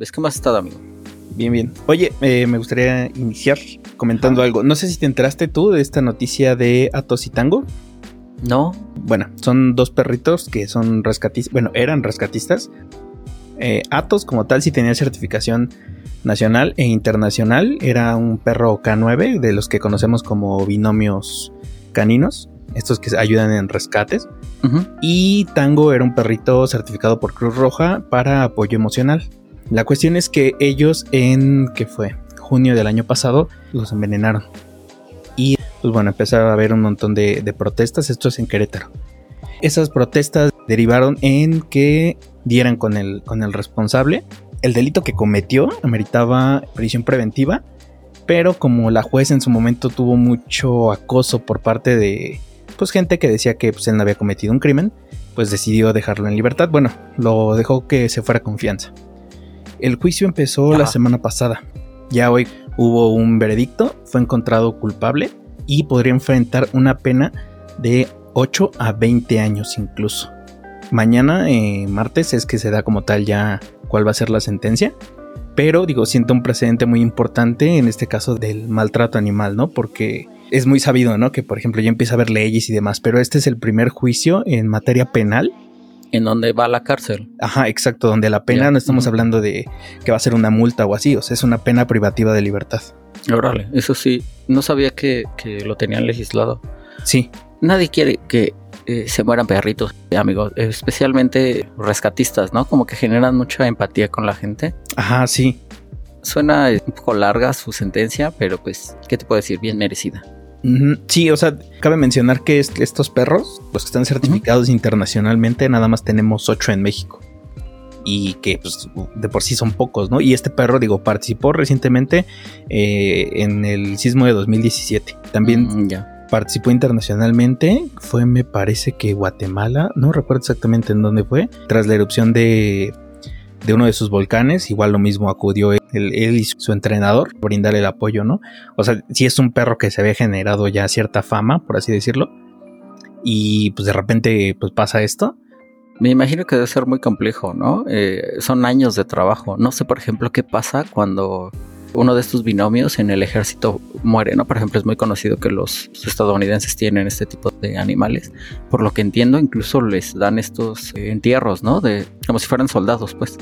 ¿Ves qué más has estado, amigo? Bien, bien. Oye, eh, me gustaría iniciar comentando algo. No sé si te enteraste tú de esta noticia de Atos y Tango. No. Bueno, son dos perritos que son rescatistas. Bueno, eran rescatistas. Eh, Atos, como tal, sí tenía certificación nacional e internacional. Era un perro K9, de los que conocemos como binomios caninos. Estos que ayudan en rescates. Y Tango era un perrito certificado por Cruz Roja para apoyo emocional. La cuestión es que ellos en, ¿qué fue? Junio del año pasado, los envenenaron. Y pues bueno, empezaron a haber un montón de, protestas, esto es en Querétaro. Esas protestas derivaron en que dieran con el, con el responsable. El delito que cometió ameritaba prisión preventiva, pero como la juez en su momento tuvo mucho acoso por parte de pues gente que decía que pues, él no había cometido un crimen, pues decidió dejarlo en libertad. Bueno, lo dejó que se fuera confianza. El juicio empezó la semana pasada. Ya hoy hubo un veredicto, fue encontrado culpable y podría enfrentar una pena de 8 a 20 años incluso. Mañana, eh, martes, es que se da como tal ya cuál va a ser la sentencia. Pero digo, siento un precedente muy importante en este caso del maltrato animal, ¿no? Porque es muy sabido, ¿no? Que por ejemplo ya empieza a haber leyes y demás, pero este es el primer juicio en materia penal en donde va a la cárcel. Ajá, exacto, donde la pena no estamos hablando de que va a ser una multa o así, o sea, es una pena privativa de libertad. Órale, eso sí, no sabía que, lo tenían legislado. Sí. Nadie quiere que eh, se mueran perritos, amigos, especialmente rescatistas, ¿no? Como que generan mucha empatía con la gente. Ajá, sí. Suena un poco larga su sentencia, pero pues, ¿qué te puedo decir? Bien merecida. Sí, o sea, cabe mencionar que estos perros, los que están certificados internacionalmente, nada más tenemos ocho en México. Y que pues, de por sí son pocos, ¿no? Y este perro, digo, participó recientemente eh, en el sismo de 2017. También mm, participó internacionalmente. Fue, me parece que Guatemala, no recuerdo exactamente en dónde fue, tras la erupción de de uno de sus volcanes, igual lo mismo acudió él, y su entrenador brindar el apoyo, ¿no? O sea, si es un perro que se había generado ya cierta fama, por así decirlo, y pues de repente pues pasa esto. Me imagino que debe ser muy complejo, ¿no? Eh, son años de trabajo. No sé, por ejemplo, qué pasa cuando uno de estos binomios en el ejército muere, ¿no? Por ejemplo, es muy conocido que los estadounidenses tienen este tipo de animales. Por lo que entiendo, incluso les dan estos entierros, ¿no? De como si fueran soldados, pues.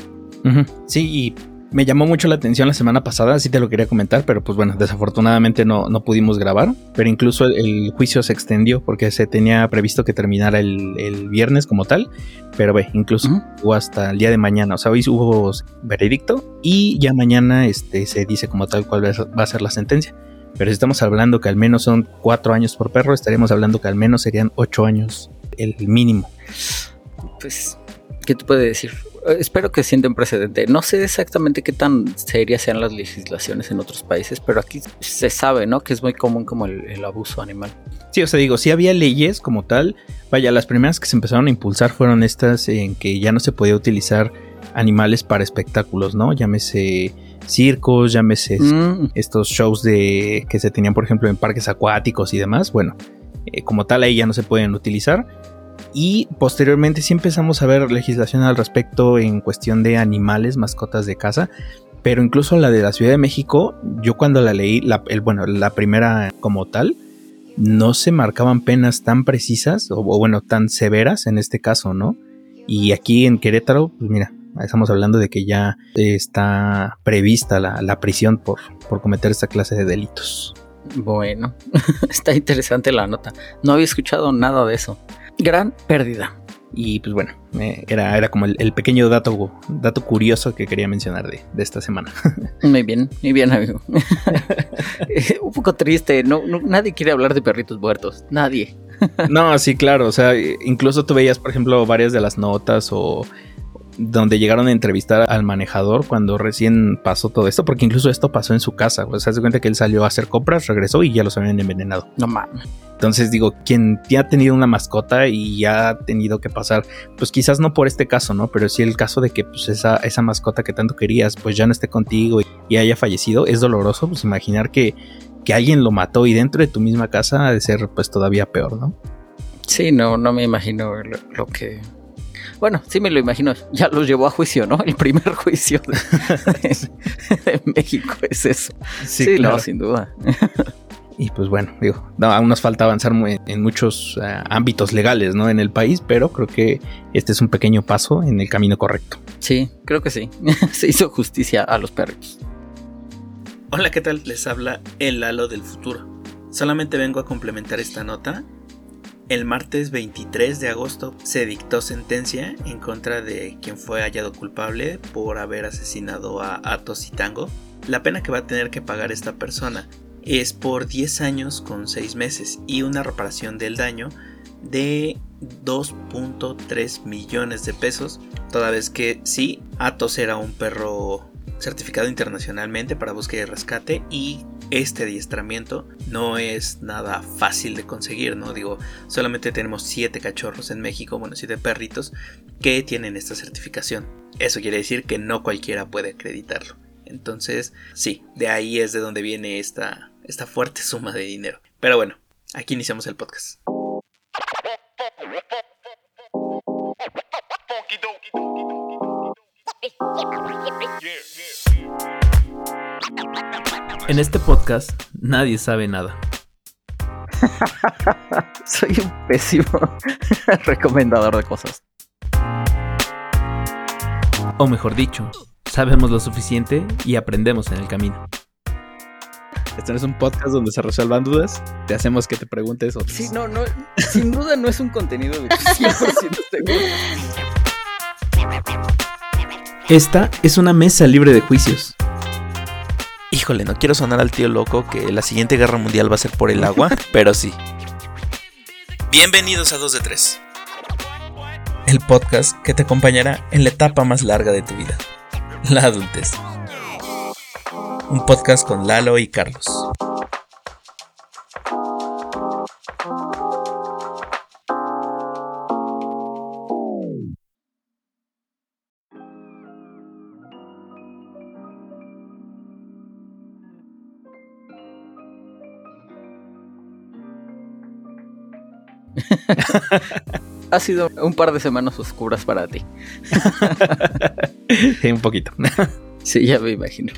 Sí, y me llamó mucho la atención la semana pasada, sí te lo quería comentar, pero pues bueno, desafortunadamente no, no pudimos grabar. Pero incluso el, juicio se extendió porque se tenía previsto que terminara el, viernes como tal. Pero ve, incluso hubo hasta el día de mañana. O sea, hoy hubo veredicto y ya mañana este, se dice como tal cuál va a ser la sentencia. Pero si estamos hablando que al menos son cuatro años por perro, estaríamos hablando que al menos serían ocho años el mínimo. Pues, ¿qué te puede decir? Espero que sienten precedente. No sé exactamente qué tan serias sean las legislaciones en otros países, pero aquí se sabe, ¿no? Que es muy común como el, abuso animal. Sí, o sea, digo, sí había leyes como tal. Vaya, las primeras que se empezaron a impulsar fueron estas en que ya no se podía utilizar animales para espectáculos, ¿no? Llámese circos, llámese mm. estos shows de que se tenían, por ejemplo, en parques acuáticos y demás. Bueno, eh, como tal ahí ya no se pueden utilizar y posteriormente sí empezamos a ver legislación al respecto en cuestión de animales, mascotas de casa. Pero incluso la de la Ciudad de México, yo cuando la leí, bueno, la primera como tal, no se marcaban penas tan precisas o, bueno, tan severas en este caso, ¿no? Y aquí en Querétaro, pues mira, estamos hablando de que ya está prevista la, la prisión por, por cometer esta clase de delitos. Bueno, está interesante la nota. No había escuchado nada de eso gran pérdida. Y pues bueno, era, era como el, pequeño dato, dato curioso que quería mencionar de, esta semana. Muy bien, muy bien, amigo. Un poco triste, no, nadie quiere hablar de perritos muertos, nadie. no, sí, claro, o sea, incluso tú veías, por ejemplo, varias de las notas o donde llegaron a entrevistar al manejador cuando recién pasó todo esto, porque incluso esto pasó en su casa. O sea, se cuenta que él salió a hacer compras, regresó y ya los habían envenenado. No mames. Entonces digo, quien ya ha tenido una mascota y ya ha tenido que pasar, pues quizás no por este caso, ¿no? Pero sí el caso de que pues esa, esa mascota que tanto querías, pues ya no esté contigo y, haya fallecido, es doloroso, pues imaginar que, que alguien lo mató y dentro de tu misma casa ha de ser pues todavía peor, ¿no? Sí, no, no me imagino lo que Bueno, sí me lo imagino. Ya los llevó a juicio, ¿no? El primer juicio de, México es eso. Sí, no, sin duda. Y pues bueno, digo, aún nos falta avanzar en muchos eh, ámbitos legales, ¿no? En el país, pero creo que este es un pequeño paso en el camino correcto. Sí, creo que sí. Se hizo justicia a los perros. Hola, ¿qué tal? Les habla el Halo del futuro. Solamente vengo a complementar esta nota. El martes 23 de agosto se dictó sentencia en contra de quien fue hallado culpable por haber asesinado a Atos y Tango. La pena que va a tener que pagar esta persona es por 10 años con 6 meses y una reparación del daño de 2.3 millones de pesos, toda vez que sí, Atos era un perro certificado internacionalmente para búsqueda y rescate y este adiestramiento no es nada fácil de conseguir, ¿no? Digo, solamente tenemos 7 cachorros en México, bueno, 7 perritos que tienen esta certificación. Eso quiere decir que no cualquiera puede acreditarlo. Entonces, sí, de ahí es de donde viene esta, esta fuerte suma de dinero. Pero bueno, aquí iniciamos el podcast. En este podcast nadie sabe nada. Soy un pésimo recomendador de cosas. O mejor dicho, sabemos lo suficiente y aprendemos en el camino. Este no es un podcast donde se resuelvan dudas. Te hacemos que te preguntes otras. Sí, no, no. Sin duda no es un contenido de 100% seguro. Esta es una mesa libre de juicios. Híjole, no quiero sonar al tío loco que la siguiente guerra mundial va a ser por el agua, pero sí. Bienvenidos a 2 de 3. El podcast que te acompañará en la etapa más larga de tu vida, la adultez un podcast con Lalo y Carlos. ha sido un par de semanas oscuras para ti. un poquito. sí, ya me imagino.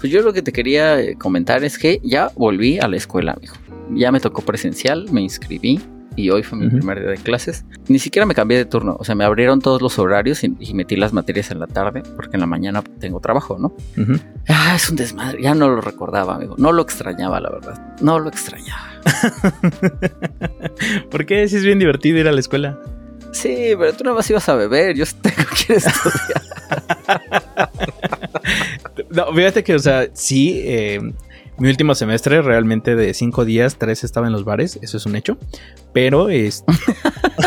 Pues yo lo que te quería eh, comentar es que ya volví a la escuela, amigo. Ya me tocó presencial, me inscribí y hoy fue mi primer día de clases. Ni siquiera me cambié de turno, o sea, me abrieron todos los horarios y, metí las materias en la tarde, porque en la mañana tengo trabajo, ¿no? Ah, es un desmadre, ya no lo recordaba, amigo. No lo extrañaba, la verdad. No lo extrañaba. ¿Por qué? Si es bien divertido ir a la escuela. Sí, pero tú nada más ibas a beber, yo tengo que estudiar. no, fíjate que, o sea, sí, eh, mi último semestre realmente de cinco días, tres estaba en los bares, eso es un hecho. Pero es.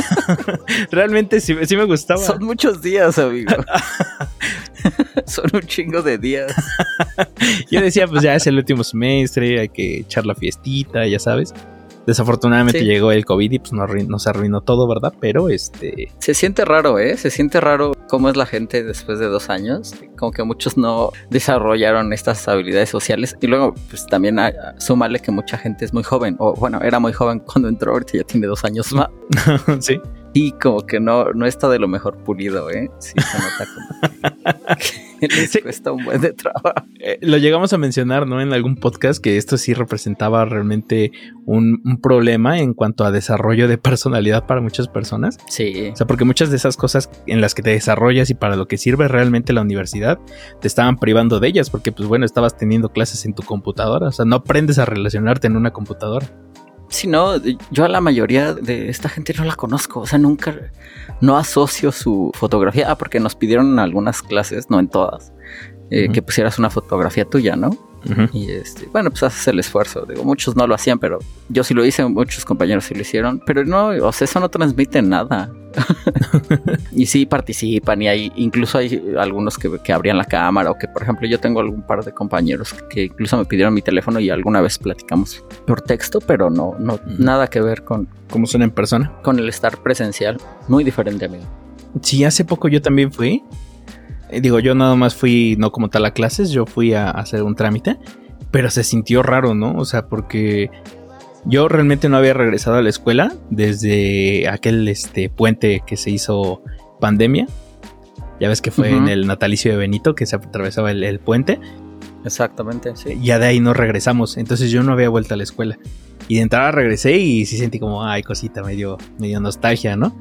realmente sí, sí, me gustaba. Son muchos días, amigo. Son un chingo de días. Yo decía, pues ya es el último semestre, hay que echar la fiestita, ya sabes. Desafortunadamente llegó el COVID y pues nos, se arruinó todo, ¿verdad? Pero este... Se siente raro, ¿eh? Se siente raro cómo es la gente después de dos años. Como que muchos no desarrollaron estas habilidades sociales. Y luego, pues también súmale que mucha gente es muy joven. O bueno, era muy joven cuando entró, ahorita ya tiene dos años más. sí. Y como que no, no está de lo mejor pulido, ¿eh? Sí, se nota como que, les cuesta un buen de trabajo. Eh, lo llegamos a mencionar, ¿no? En algún podcast que esto sí representaba realmente un, problema en cuanto a desarrollo de personalidad para muchas personas. Sí. O sea, porque muchas de esas cosas en las que te desarrollas y para lo que sirve realmente la universidad, te estaban privando de ellas, porque pues bueno, estabas teniendo clases en tu computadora, o sea, no aprendes a relacionarte en una computadora. Si no, yo a la mayoría de esta gente no la conozco, o sea, nunca, no asocio su fotografía, ah, porque nos pidieron algunas clases, no en todas, eh, que pusieras una fotografía tuya, ¿no? Y este, bueno, pues haces el esfuerzo. Digo, muchos no lo hacían, pero yo sí lo hice, muchos compañeros sí lo hicieron. Pero no, o sea, eso no transmite nada. y sí participan y hay, incluso hay algunos que, que, abrían la cámara o que, por ejemplo, yo tengo algún par de compañeros que incluso me pidieron mi teléfono y alguna vez platicamos por texto, pero no, no, nada que ver con... ¿Cómo son en persona? Con el estar presencial. Muy diferente, amigo. Sí, hace poco yo también fui. Eh, digo, yo nada más fui, no como tal a clases, yo fui a hacer un trámite, pero se sintió raro, ¿no? O sea, porque yo realmente no había regresado a la escuela desde aquel este, puente que se hizo pandemia. Ya ves que fue en el natalicio de Benito que se atravesaba el, puente. Exactamente, sí. Ya de ahí nos regresamos. Entonces yo no había vuelto a la escuela. Y de entrada regresé y sí sentí como, ay, cosita, medio, medio nostalgia, ¿no?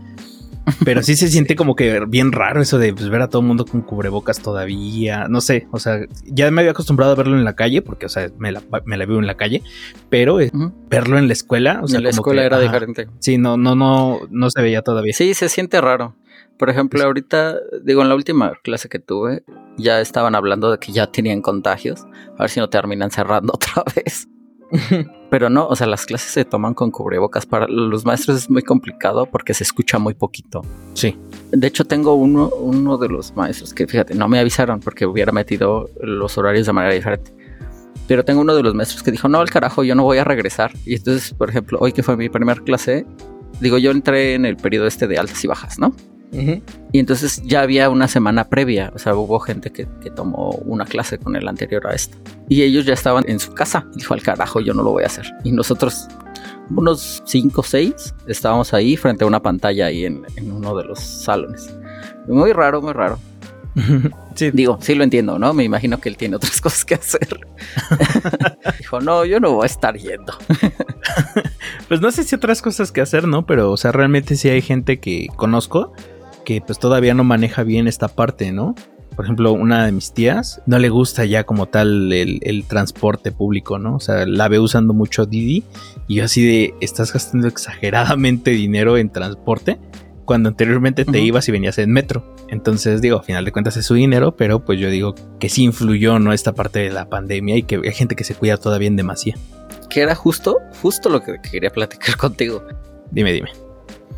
Pero sí se siente como que bien raro eso de pues, ver a todo el mundo con cubrebocas todavía. No sé, o sea, ya me había acostumbrado a verlo en la calle, porque, o sea, me la, me veo en la calle, pero eh, verlo en la escuela, o sea, en la escuela era diferente. Sí, no, no, no, no se veía todavía. Sí, se siente raro. Por ejemplo, pues ahorita, digo, en la última clase que tuve, ya estaban hablando de que ya tenían contagios. A ver si no terminan cerrando otra vez. Pero no, o sea, las clases se toman con cubrebocas. Para los maestros es muy complicado porque se escucha muy poquito. Sí. De hecho, tengo uno, uno de los maestros que, fíjate, no me avisaron porque hubiera metido los horarios de manera diferente. Pero tengo uno de los maestros que dijo, no, al carajo, yo no voy a regresar. Y entonces, por ejemplo, hoy que fue mi primera clase, digo, yo entré en el periodo este de altas y bajas, ¿no? Y entonces ya había una semana previa, o sea, hubo gente que, tomó una clase con el anterior a esta. Y ellos ya estaban en su casa. Dijo, al carajo, yo no lo voy a hacer. Y nosotros, unos 5 o 6, estábamos ahí frente a una pantalla ahí en, uno de los salones. Muy raro, muy raro. Sí. Digo, sí lo entiendo, ¿no? Me imagino que él tiene otras cosas que hacer. Dijo, no, yo no voy a estar yendo. pues no sé si otras cosas que hacer, ¿no? Pero, o sea, realmente sí hay gente que conozco que pues todavía no maneja bien esta parte, ¿no? Por ejemplo, una de mis tías no le gusta ya como tal el, transporte público, ¿no? O sea, la ve usando mucho Didi y yo así de, estás gastando exageradamente dinero en transporte cuando anteriormente te ibas y venías en metro. Entonces digo, a final de cuentas es su dinero, pero pues yo digo que sí influyó, ¿no? Esta parte de la pandemia y que hay gente que se cuida todavía en demasía. Que era justo, justo lo que quería platicar contigo. Dime, dime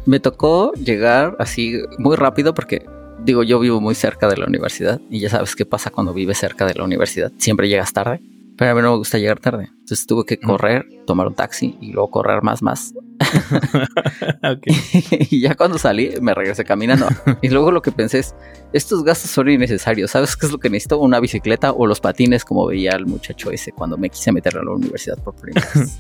me tocó llegar así muy rápido porque digo, yo vivo muy cerca de la universidad y ya sabes qué pasa cuando vives cerca de la universidad. Siempre llegas tarde, pero a mí no me gusta llegar tarde. Entonces tuve que correr, tomar un taxi y luego correr más, más y ya cuando salí me regresé caminando. y luego lo que pensé es, estos gastos son innecesarios. ¿Sabes qué es lo que necesito? Una bicicleta o los patines como veía el muchacho ese cuando me quise meter a la universidad por primera vez.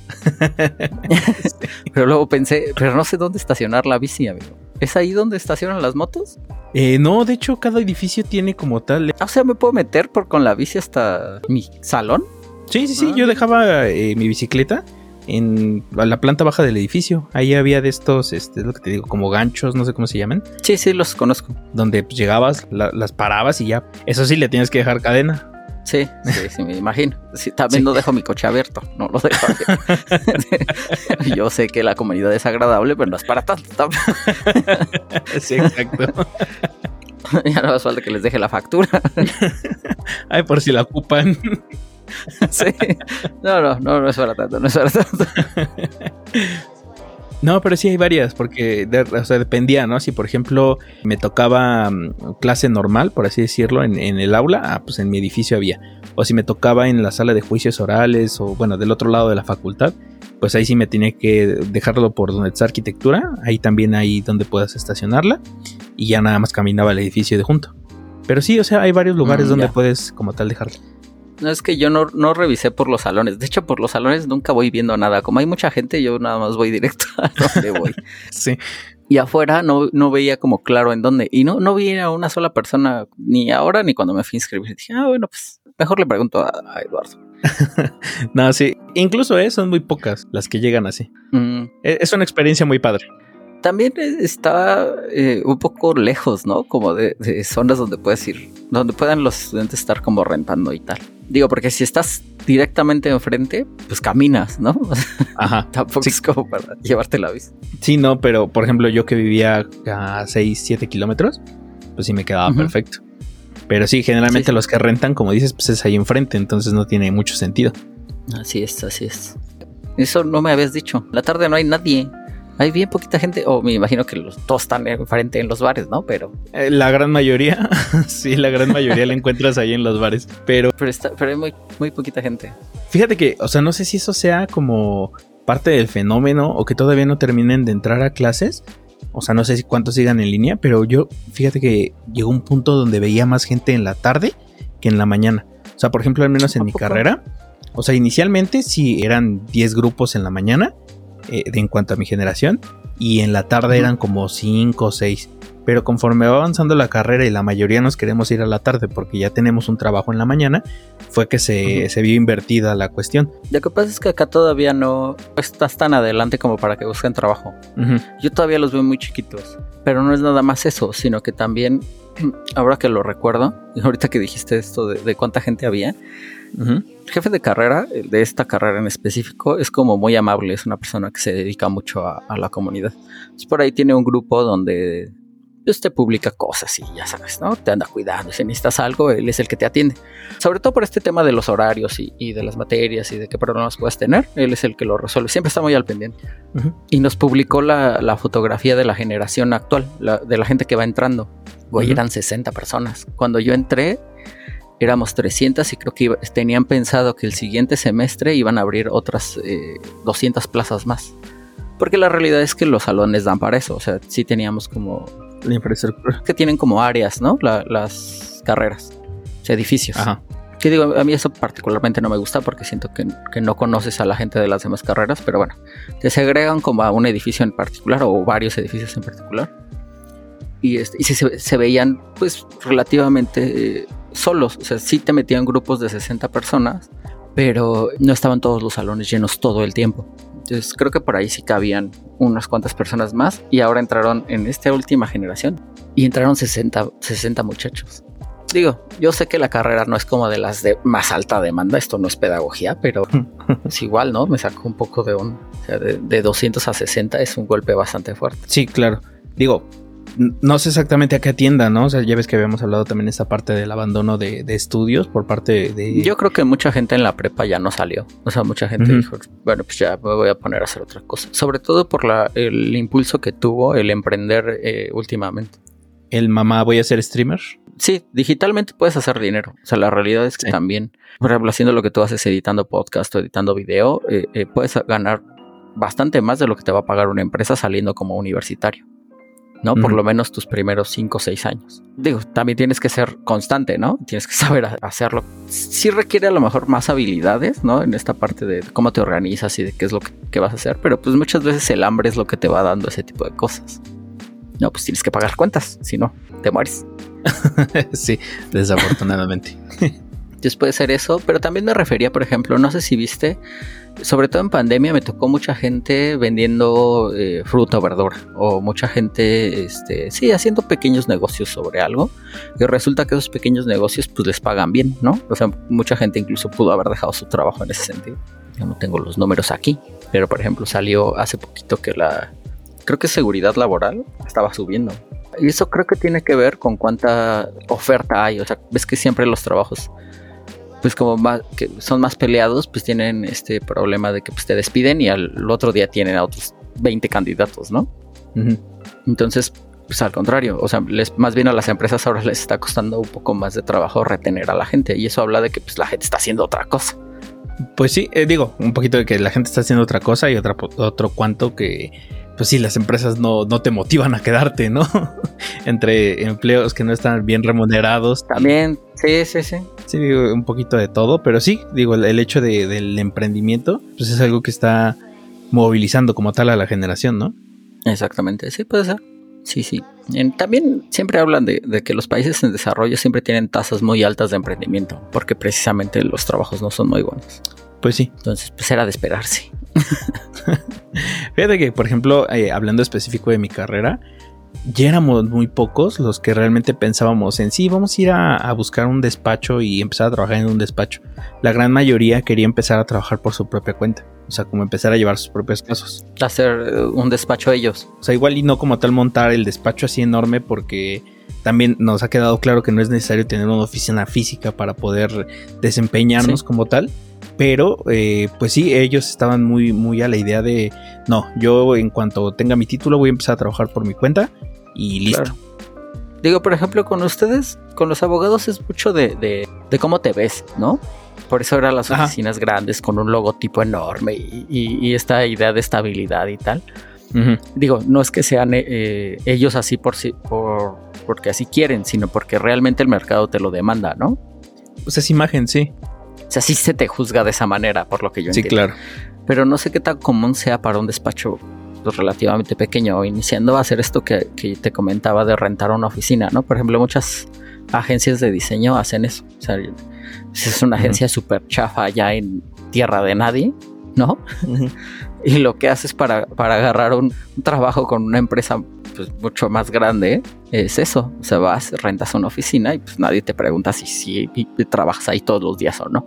pero luego pensé, pero no sé dónde estacionar la bici, amigo. ¿Es ahí donde estacionan las motos? Eh, no, de hecho cada edificio tiene como tal. O sea, ¿me puedo meter por con la bici hasta mi salón? Sí, sí, sí, yo ah. dejaba eh, mi bicicleta en la planta baja del edificio. Ahí había de estos, este, es lo que te digo, como ganchos, no sé cómo se llaman. Sí, sí, los conozco. Donde pues, llegabas, las parabas y ya. Eso sí, le tienes que dejar cadena. Sí, sí, sí, me imagino. también no dejo mi coche abierto, no lo dejo Yo sé que la comunidad es agradable, pero no es para tanto. sí, exacto. ya no hace falta que les deje la factura. Ay, por si la ocupan. sí. No, no, no, no es para tanto, no es para tanto. No, pero sí hay varias, porque o sea, dependía, ¿no? Si por ejemplo me tocaba mm, clase normal, por así decirlo, en, el aula, ah, pues en mi edificio había. O si me tocaba en la sala de juicios orales, o bueno, del otro lado de la facultad, pues ahí sí me tenía que dejarlo por donde está arquitectura, ahí también hay donde puedas estacionarla, y ya nada más caminaba el edificio de junto. Pero sí, o sea, hay varios lugares mm, donde puedes como tal dejarla. No es que yo no, no revisé por los salones. De hecho, por los salones nunca voy viendo nada. Como hay mucha gente, yo nada más voy directo a donde voy. sí. Y afuera no, no veía como claro en dónde. Y no, no vi a una sola persona, ni ahora ni cuando me fui a inscribir. Dije, ah, bueno, pues mejor le pregunto a, Eduardo. no, sí. Incluso eh, son muy pocas las que llegan así. Mm. E, es una experiencia muy padre también está eh, un poco lejos, ¿no? Como de, zonas donde puedes ir, donde puedan los estudiantes estar como rentando y tal. Digo, porque si estás directamente enfrente, pues caminas, ¿no? Ajá. Tampoco es como para llevarte la bici. Sí, no, pero por ejemplo, yo que vivía a 6, 7 kilómetros, pues sí me quedaba perfecto. Pero sí, generalmente los que rentan, como dices, pues es ahí enfrente, entonces no tiene mucho sentido. Así es, así es. Eso no me habías dicho. La tarde no hay nadie. Hay bien poquita gente, o me imagino que los, todos están enfrente en los bares, ¿no? Pero. Eh, la gran mayoría, sí, la gran mayoría la encuentras ahí en los bares. Pero. Pero, está, pero hay muy, muy poquita gente. Fíjate que, o sea, no sé si eso sea como parte del fenómeno o que todavía no terminen de entrar a clases. O sea, no sé si cuántos sigan en línea, pero yo, fíjate que llegó un punto donde veía más gente en la tarde que en la mañana. O sea, por ejemplo, al menos en mi carrera. O sea, inicialmente sí eran 10 grupos en la mañana eh, en cuanto a mi generación. y en la tarde eran como 5 o 6. Pero conforme va avanzando la carrera y la mayoría nos queremos ir a la tarde porque ya tenemos un trabajo en la mañana, fue que se, vio invertida la cuestión. Lo que pasa es que acá todavía no estás tan adelante como para que busquen trabajo. Yo todavía los veo muy chiquitos, pero no es nada más eso, sino que también, ahora que lo recuerdo, y ahorita que dijiste esto de, cuánta gente había, el jefe de carrera, de esta carrera en específico, es como muy amable, es una persona que se dedica mucho a, a la comunidad. Entonces, por ahí tiene un grupo donde pues te publica cosas y ya sabes, ¿no? Te anda cuidando. Si necesitas algo, él es el que te atiende. Sobre todo por este tema de los horarios y, de las materias y de qué problemas puedes tener, él es el que lo resuelve. Siempre está muy al pendiente. Y nos publicó la, fotografía de la generación actual, de la gente que va entrando. Güey, eran 60 personas. Cuando yo entré, éramos 300 y creo que tenían pensado que el siguiente semestre iban a abrir otras 200 eh, plazas más. Porque la realidad es que los salones dan para eso. O sea, sí teníamos como la infraestructura. Que tienen como áreas, ¿no? las carreras, edificios. Ajá. Que digo, a mí eso particularmente no me gusta porque siento que, no conoces a la gente de las demás carreras, pero bueno, te segregan como a un edificio en particular o varios edificios en particular. Y, este, y se, veían pues relativamente eh, solos, o sea, sí te metían grupos de 60 personas, pero no estaban todos los salones llenos todo el tiempo. Entonces creo que por ahí sí cabían unas cuantas personas más y ahora entraron en esta última generación y entraron 60, 60 muchachos. Digo, yo sé que la carrera no es como de las de más alta demanda, esto no es pedagogía, pero es igual, ¿no? Me sacó un poco de un, o sea, de, de 200 a 60 es un golpe bastante fuerte. Sí, claro. Digo, no sé exactamente a qué atienda, ¿no? O sea, ya ves que habíamos hablado también de esta parte del abandono de, estudios por parte de... Yo creo que mucha gente en la prepa ya no salió. O sea, mucha gente dijo, bueno, pues ya me voy a poner a hacer otra cosa. Sobre todo por la, el impulso que tuvo el emprender eh, últimamente. ¿El mamá voy a ser streamer? Sí, digitalmente puedes hacer dinero. O sea, la realidad es que también, por ejemplo, haciendo lo que tú haces editando podcast o editando video, eh, eh, puedes ganar bastante más de lo que te va a pagar una empresa saliendo como universitario. ¿No? Por lo menos tus primeros 5 o 6 años. Digo, también tienes que ser constante, ¿no? Tienes que saber hacerlo. Sí requiere a lo mejor más habilidades, ¿no? En esta parte de cómo te organizas y de qué es lo que, vas a hacer, pero pues muchas veces el hambre es lo que te va dando ese tipo de cosas. No, pues tienes que pagar cuentas, si no, te mueres. sí, desafortunadamente. Entonces puede ser eso, pero también me refería, por ejemplo, no sé si viste sobre todo en pandemia me tocó mucha gente vendiendo eh, fruta o verdura o mucha gente, este, sí, haciendo pequeños negocios sobre algo y resulta que esos pequeños negocios pues les pagan bien, ¿no? O sea, mucha gente incluso pudo haber dejado su trabajo en ese sentido. Yo no tengo los números aquí, pero por ejemplo salió hace poquito que la, creo que seguridad laboral estaba subiendo. Y eso creo que tiene que ver con cuánta oferta hay, o sea, ves que siempre los trabajos pues como más, que son más peleados, pues tienen este problema de que pues, te despiden y al otro día tienen a otros 20 candidatos, ¿no? Entonces, pues al contrario, o sea, les, más bien a las empresas ahora les está costando un poco más de trabajo retener a la gente y eso habla de que pues la gente está haciendo otra cosa. Pues sí, eh, digo, un poquito de que la gente está haciendo otra cosa y otra, otro cuanto que pues sí, las empresas no, te motivan a quedarte, ¿no? Entre empleos que no están bien remunerados. También, sí, sí, sí. Sí, digo, un poquito de todo, pero sí, digo, el, hecho del emprendimiento, pues es algo que está movilizando como tal a la generación, ¿no? Exactamente, sí, puede ser. Sí, sí. también siempre hablan de, de, que los países en desarrollo siempre tienen tasas muy altas de emprendimiento, porque precisamente los trabajos no son muy buenos. Pues sí. Entonces, pues era de esperarse. Fíjate que, por ejemplo, eh, hablando específico de mi carrera, ya éramos muy pocos los que realmente pensábamos en sí, vamos a ir a, buscar un despacho y empezar a trabajar en un despacho. La gran mayoría quería empezar a trabajar por su propia cuenta. O sea, como empezar a llevar sus propios casos. Hacer eh, un despacho ellos. O sea, igual y no como tal montar el despacho así enorme porque también nos ha quedado claro que no es necesario tener una oficina física para poder desempeñarnos como tal. Pero, eh, pues sí, ellos estaban muy, muy a la idea de, no, yo en cuanto tenga mi título voy a empezar a trabajar por mi cuenta y listo. Digo, por ejemplo, con ustedes, con los abogados es mucho de, cómo te ves, ¿no? Por eso eran las oficinas grandes con un logotipo enorme y, esta idea de estabilidad y tal. Digo, no es que sean eh, ellos así por, por porque así quieren, sino porque realmente el mercado te lo demanda, ¿no? Pues es imagen, sí. O sea, sí se te juzga de esa manera, por lo que yo entiendo. Sí, claro. Pero no sé qué tan común sea para un despacho pues, relativamente pequeño iniciando a hacer esto que, que, te comentaba de rentar una oficina, ¿no? Por ejemplo, muchas agencias de diseño hacen eso. O sea, si es una agencia súper chafa allá en tierra de nadie, ¿no? y lo que haces para, para agarrar un, trabajo con una empresa pues, mucho más grande es eso. O sea, vas, rentas una oficina y pues nadie te pregunta si, si trabajas ahí todos los días o no.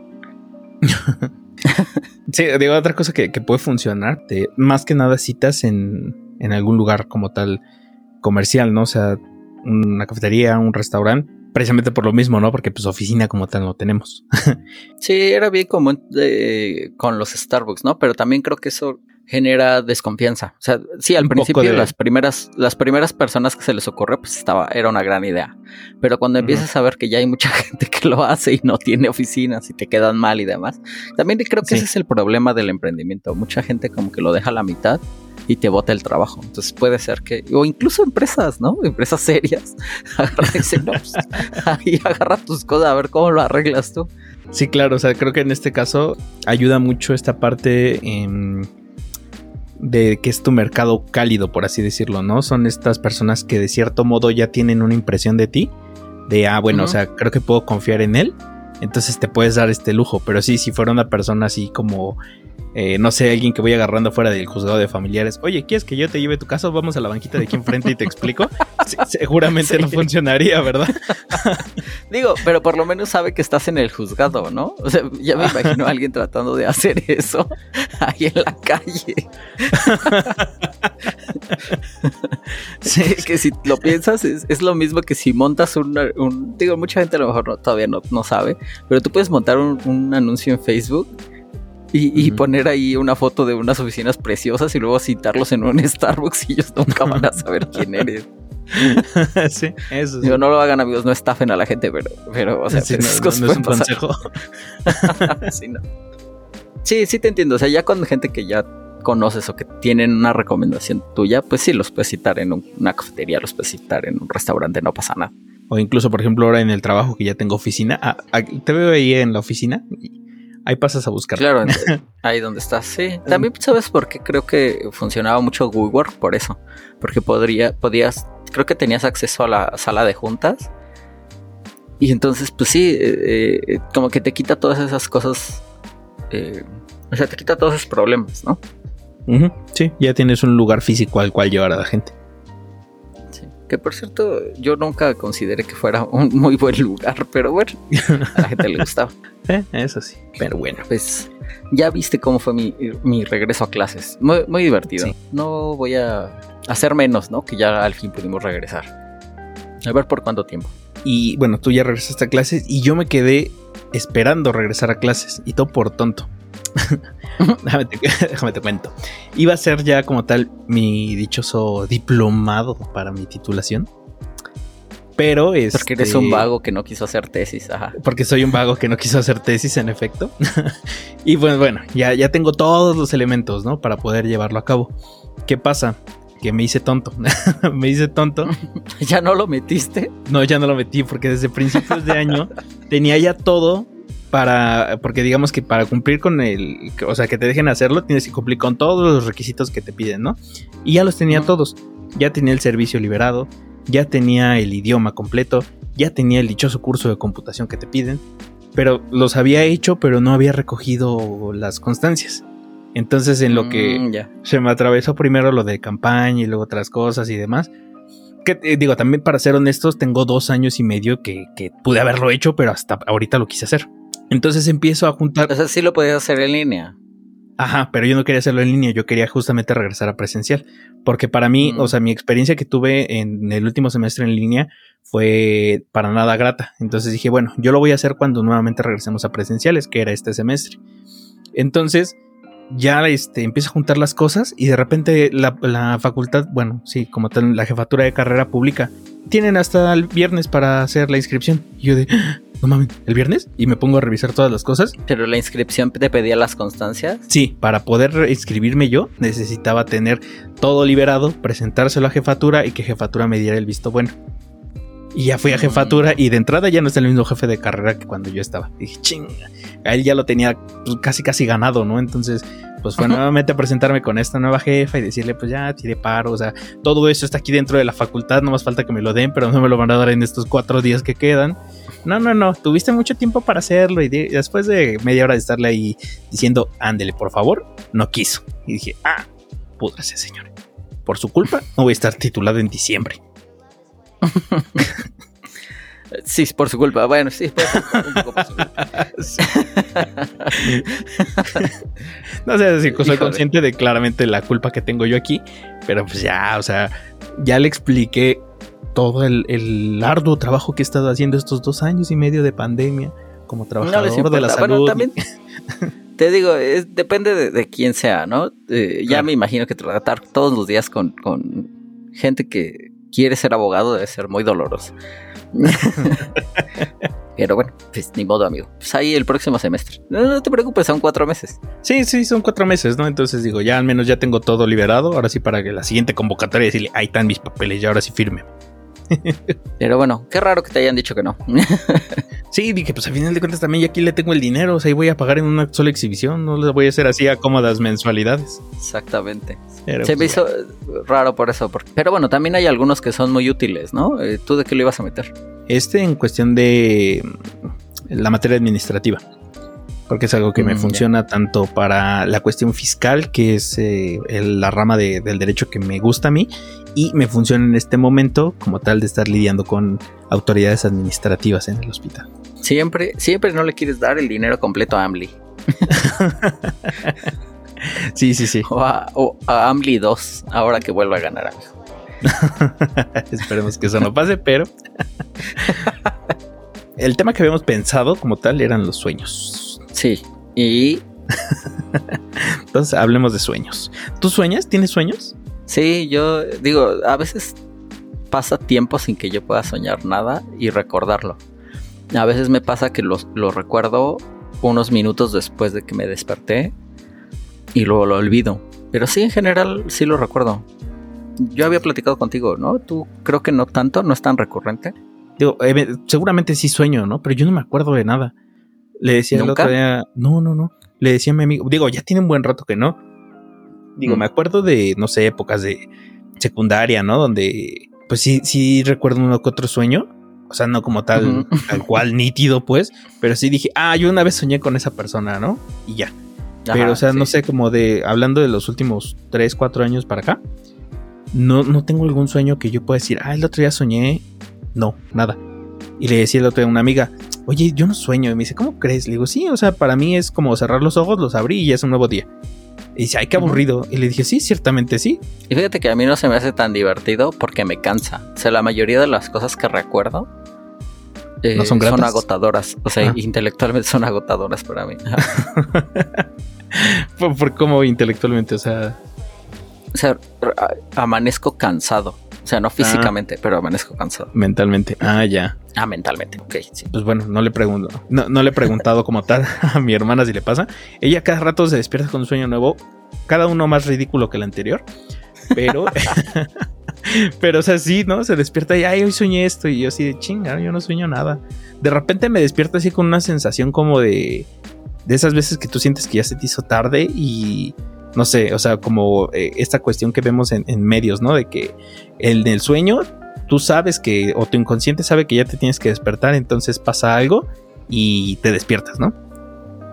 sí, digo, otra cosa que, puede funcionar, más que nada citas en, en algún lugar como tal comercial, ¿no? O sea, una cafetería, un restaurante, precisamente por lo mismo, ¿no? Porque pues oficina como tal no tenemos. sí, era bien común con los Starbucks, ¿no? Pero también creo que eso genera desconfianza. O sea, sí, al principio las primeras, las primeras personas que se les ocurrió, pues estaba, era una gran idea. Pero cuando empiezas a ver que ya hay mucha gente que lo hace y no tiene oficinas y te quedan mal y demás, también creo que ese es el problema del emprendimiento. Mucha gente como que lo deja a la mitad y te bota el trabajo. Entonces puede ser que, o incluso empresas, ¿no? Empresas serias, pues, ahí agarra tus cosas a ver cómo lo arreglas tú. Sí, claro, o sea, creo que en este caso ayuda mucho esta parte en de que es tu mercado cálido, por así decirlo, ¿no? Son estas personas que de cierto modo ya tienen una impresión de ti, de, ah, bueno, o sea, creo que puedo confiar en él, entonces te puedes dar este lujo, pero sí, si fuera una persona así como eh, no sé, alguien que voy agarrando fuera del juzgado de familiares, oye, ¿quieres que yo te lleve tu caso? Vamos a la banquita de aquí enfrente y te explico. seguramente no funcionaría, ¿verdad? Digo, pero por lo menos sabe que estás en el juzgado, ¿no? O sea, ya me imagino a alguien tratando de hacer eso ahí en la calle. sí. que si lo piensas, es, lo mismo que si montas un, digo, mucha gente a lo mejor todavía no, no, sabe, pero tú puedes montar un anuncio en Facebook y, poner ahí una foto de unas oficinas preciosas y luego citarlos en un Starbucks y ellos nunca van a saber quién eres. sí, eso sí. no lo hagan amigos, no estafen a la gente, pero, pero o sea, sí, no, es un consejo. sí, sí, te entiendo. O sea, ya con gente que ya conoces o que tienen una recomendación tuya, pues sí, los puedes citar en una cafetería, los puedes citar en un restaurante, no pasa nada. O incluso, por ejemplo, ahora en el trabajo que ya tengo oficina, ah, ah, te veo ahí en la oficina ahí pasas a buscar. Claro, ahí donde estás. Sí. También sabes por qué creo que funcionaba mucho WeWork por eso. Porque podría, podías, creo que tenías acceso a la sala de juntas. Y entonces, pues sí, eh, eh, como que te quita todas esas cosas. Eh, o sea, te quita todos esos problemas, ¿no? Sí, ya tienes un lugar físico al cual llevar a la gente. Que por cierto, yo nunca consideré que fuera un muy buen lugar, pero bueno, a la gente le gustaba. Eh, eso sí. Pero bueno. Pues ya viste cómo fue mi, regreso a clases. Muy, muy divertido. No voy a hacer menos, ¿no? Que ya al fin pudimos regresar. A ver por cuánto tiempo. Y bueno, tú ya regresaste a clases y yo me quedé esperando regresar a clases y todo por tonto. déjame, te, cuento. Iba a ser ya como tal mi dichoso diplomado para mi titulación. Pero es. Porque eres un este, vago que no quiso hacer tesis, ajá. Porque soy un vago que no quiso hacer tesis, en efecto. y pues bueno, ya, ya tengo todos los elementos, ¿no? Para poder llevarlo a cabo. ¿Qué pasa? Que me hice tonto. me hice tonto. ¿Ya no lo metiste? No, ya no lo metí porque desde principios de año tenía ya todo para, porque digamos que para cumplir con el, o sea, que te dejen hacerlo, tienes que cumplir con todos los requisitos que te piden, ¿no? Y ya los tenía todos. Ya tenía el servicio liberado, ya tenía el idioma completo, ya tenía el dichoso curso de computación que te piden, pero los había hecho, pero no había recogido las constancias. Entonces, en lo que mm, se me atravesó primero lo de campaña y luego otras cosas y demás. Que eh, digo, también para ser honestos, tengo dos años y medio que, que pude haberlo hecho, pero hasta ahorita lo quise hacer. Entonces empiezo a juntar. O sea, sí lo podías hacer en línea. Ajá, pero yo no quería hacerlo en línea, yo quería justamente regresar a presencial. Porque para mí, o sea, mi experiencia que tuve en el último semestre en línea fue para nada grata. Entonces dije, bueno, yo lo voy a hacer cuando nuevamente regresemos a presenciales, que era este semestre. Entonces, ya este, empiezo a juntar las cosas y de repente la, la, facultad, bueno, sí, como tal, la jefatura de carrera pública, tienen hasta el viernes para hacer la inscripción. Y yo de, no mames, ¿el viernes? Y me pongo a revisar todas las cosas. ¿Pero la inscripción te pedía las constancias? Sí, para poder inscribirme yo necesitaba tener todo liberado, presentárselo a jefatura y que jefatura me diera el visto bueno. Y ya fui a mm. jefatura y de entrada ya no es el mismo jefe de carrera que cuando yo estaba. dije, chinga, a él ya lo tenía pues, casi casi ganado, ¿no? Entonces pues fue nuevamente a presentarme con esta nueva jefa y decirle, pues ya tiré paro, o sea, todo eso está aquí dentro de la facultad, no más falta que me lo den, pero no me lo van a dar en estos cuatro días que quedan. No, no, no, tuviste mucho tiempo para hacerlo y después de media hora de estarle ahí diciendo, ándele, por favor, no quiso. Y dije, ah, púdrase, señor. Por su culpa, no voy a estar titulado en diciembre. Sí, por su culpa. Bueno, sí, un poco por su culpa. no sé si soy consciente de claramente la culpa que tengo yo aquí, pero pues ya, o sea, ya le expliqué todo el, arduo trabajo que he estado haciendo estos dos años y medio de pandemia como trabajador de la salud. también, te digo, depende de, quién sea, ¿no? Eh, ya me imagino que tratar todos los días con, con gente que quiere ser abogado debe ser muy doloroso. Pero bueno, pues ni modo, amigo. Pues ahí el próximo semestre. No, te preocupes, son cuatro meses. Sí, sí, son cuatro meses, ¿no? Entonces digo, ya al menos ya tengo todo liberado. Ahora sí, para que la siguiente convocatoria decirle, ahí están mis papeles, ya ahora sí firme. Pero bueno, qué raro que te hayan dicho que no. sí, dije, pues al final de cuentas también ya aquí le tengo el dinero, o sea, ahí voy a pagar en una sola exhibición, no les voy a hacer así a cómodas mensualidades. Exactamente. Se me pues, hizo raro por eso, pero bueno, también hay algunos que son muy útiles, ¿no? Eh, ¿Tú de qué lo ibas a meter? Este en cuestión de la materia administrativa porque es algo que me mm, funciona tanto para la cuestión fiscal, que es eh, la rama del derecho que me gusta a mí, y me funciona en este momento como tal de estar lidiando con autoridades administrativas en el hospital. Siempre, siempre no le quieres dar el dinero completo a Amli. sí, sí, sí. O a, Amli 2, ahora que vuelva a ganar algo. Esperemos que eso no pase, pero el tema que habíamos pensado como tal eran los sueños. Sí, y entonces hablemos de sueños. ¿Tú sueñas? ¿Tienes sueños? Sí, yo digo, a veces pasa tiempo sin que yo pueda soñar nada y recordarlo. A veces me pasa que lo, recuerdo unos minutos después de que me desperté y luego lo olvido. Pero sí, en general, sí lo recuerdo. Yo había platicado contigo, ¿no? Tú creo que no tanto, no es tan recurrente. Digo, eh, seguramente sí sueño, ¿no? Pero yo no me acuerdo de nada. Le decía el otro día, no, no, no. Le decía a mi amigo, digo, ya tiene un buen rato que no. Digo, mm. me acuerdo de, no sé, épocas de secundaria, ¿no? Donde, pues sí, sí recuerdo uno que otro sueño. O sea, no como tal, tal cual nítido, pues. Pero sí dije, ah, yo una vez soñé con esa persona, ¿no? Y ya. pero, o sea, no sé, como de, hablando de los últimos 3, 4 años para acá, no, no tengo algún sueño que yo pueda decir, ah, el otro día soñé. No, nada. Y le decía el otro día a una amiga, oye, yo no sueño. Y me dice, ¿cómo crees? Le digo, sí, o sea, para mí es como cerrar los ojos, los abrí y ya es un nuevo día. Y dice, ay, qué aburrido. Y le dije, sí, ciertamente sí. Y fíjate que a mí no se me hace tan divertido porque me cansa. O sea, la mayoría de las cosas que recuerdo eh, son, agotadoras. O sea, intelectualmente son agotadoras para mí. ¿Por, cómo intelectualmente? O sea... O sea, amanezco cansado. O sea, no ah. físicamente, pero amanezco cansado. Mentalmente. Ah, ya. Ah, mentalmente, ok, sí. Pues bueno, no le pregunto, no, no le he preguntado como tal a mi hermana si le pasa. Ella cada rato se despierta con un sueño nuevo, cada uno más ridículo que el anterior. Pero, pero o sea, sí, ¿no? Se despierta y, ay, hoy soñé esto. Y yo así de chinga, yo no sueño nada. De repente me despierto así con una sensación como de, de esas veces que tú sientes que ya se te hizo tarde y no sé, o sea, como eh, esta cuestión que vemos en, en, medios, ¿no? De que el del sueño tú sabes que, o tu inconsciente sabe que ya te tienes que despertar, entonces pasa algo y te despiertas, ¿no?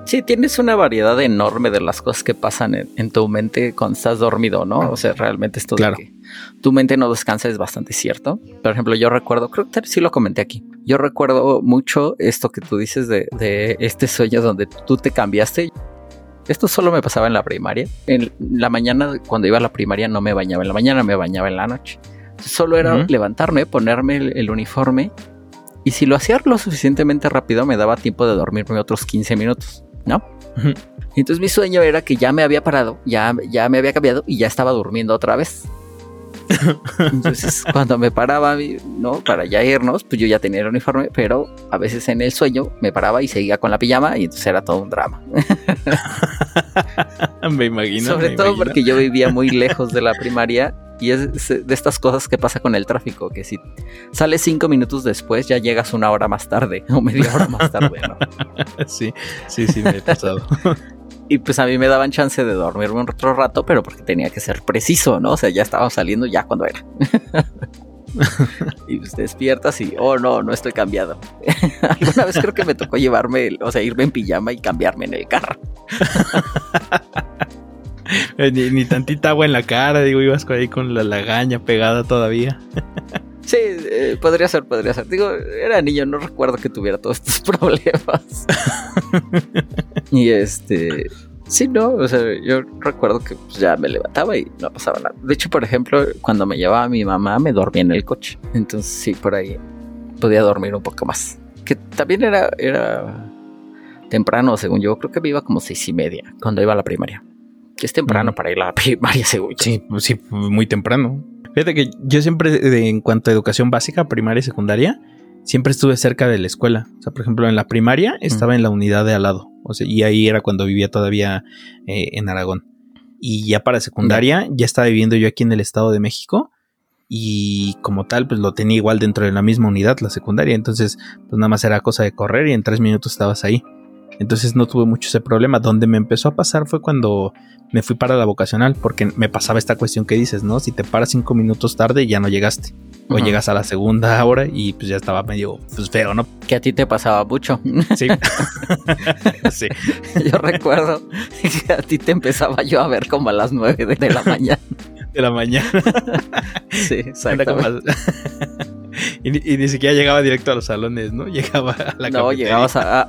Sí, tienes una variedad enorme de las cosas que pasan en, tu mente cuando estás dormido, ¿no? O sea, realmente esto claro. de que tu mente no descansa es bastante cierto. Por ejemplo, yo recuerdo, creo que sí lo comenté aquí, yo recuerdo mucho esto que tú dices de, de este sueño donde tú te cambiaste. Esto solo me pasaba en la primaria. En la mañana, cuando iba a la primaria, no me bañaba en la mañana, me bañaba en la noche. Solo era levantarme, ponerme el, uniforme y si lo hacía lo suficientemente rápido me daba tiempo de dormirme otros 15 minutos, ¿no? Entonces mi sueño era que ya me había parado, ya, ya me había cambiado y ya estaba durmiendo otra vez. Entonces, cuando me paraba, ¿no? Para ya irnos, pues yo ya tenía el uniforme, pero a veces en el sueño me paraba y seguía con la pijama y entonces era todo un drama. me imagino. Sobre todo porque yo vivía muy lejos de la primaria y es de estas cosas que pasa con el tráfico, que si sales cinco minutos después ya llegas una hora más tarde o media hora más tarde, ¿no? sí, sí, sí, me he pasado. Y pues a mí me daban chance de dormirme un otro rato, pero porque tenía que ser preciso, ¿no? O sea, ya estábamos saliendo ya cuando era. y pues despiertas y, oh no, no estoy cambiado. Alguna vez creo que me tocó llevarme, o sea, irme en pijama y cambiarme en el carro. ni, tantita agua en la cara, digo, ibas ahí con la lagaña pegada todavía. Sí, eh, podría ser, podría ser. Digo, era niño, no recuerdo que tuviera todos estos problemas. y este, sí, no, o sea, yo recuerdo que pues, ya me levantaba y no pasaba nada. De hecho, por ejemplo, cuando me llevaba mi mamá, me dormía en el coche. Entonces, sí, por ahí podía dormir un poco más. Que también era, era temprano, según yo. Creo que me iba como seis y media cuando iba a la primaria. Que es temprano para ir a la primaria, según yo. Sí, sí, muy temprano. Fíjate que yo siempre, en cuanto a educación básica, primaria y secundaria, siempre estuve cerca de la escuela. O sea, por ejemplo, en la primaria estaba en la unidad de al lado. O sea, y ahí era cuando vivía todavía eh, en Aragón. Y ya para secundaria, ya estaba viviendo yo aquí en el Estado de México. Y como tal, pues lo tenía igual dentro de la misma unidad, la secundaria. Entonces, pues nada más era cosa de correr y en tres minutos estabas ahí. Entonces no tuve mucho ese problema. Donde me empezó a pasar fue cuando me fui para la vocacional, porque me pasaba esta cuestión que dices, ¿no? Si te paras cinco minutos tarde, ya no llegaste. O llegas a la segunda hora y pues ya estaba medio pues, feo, ¿no? Que a ti te pasaba mucho. Sí. sí. Yo recuerdo que a ti te empezaba yo a ver como a las nueve de la mañana. De la mañana. sí, exactamente. Y, ni siquiera llegaba directo a los salones, ¿no? Llegaba a la No, llegabas a,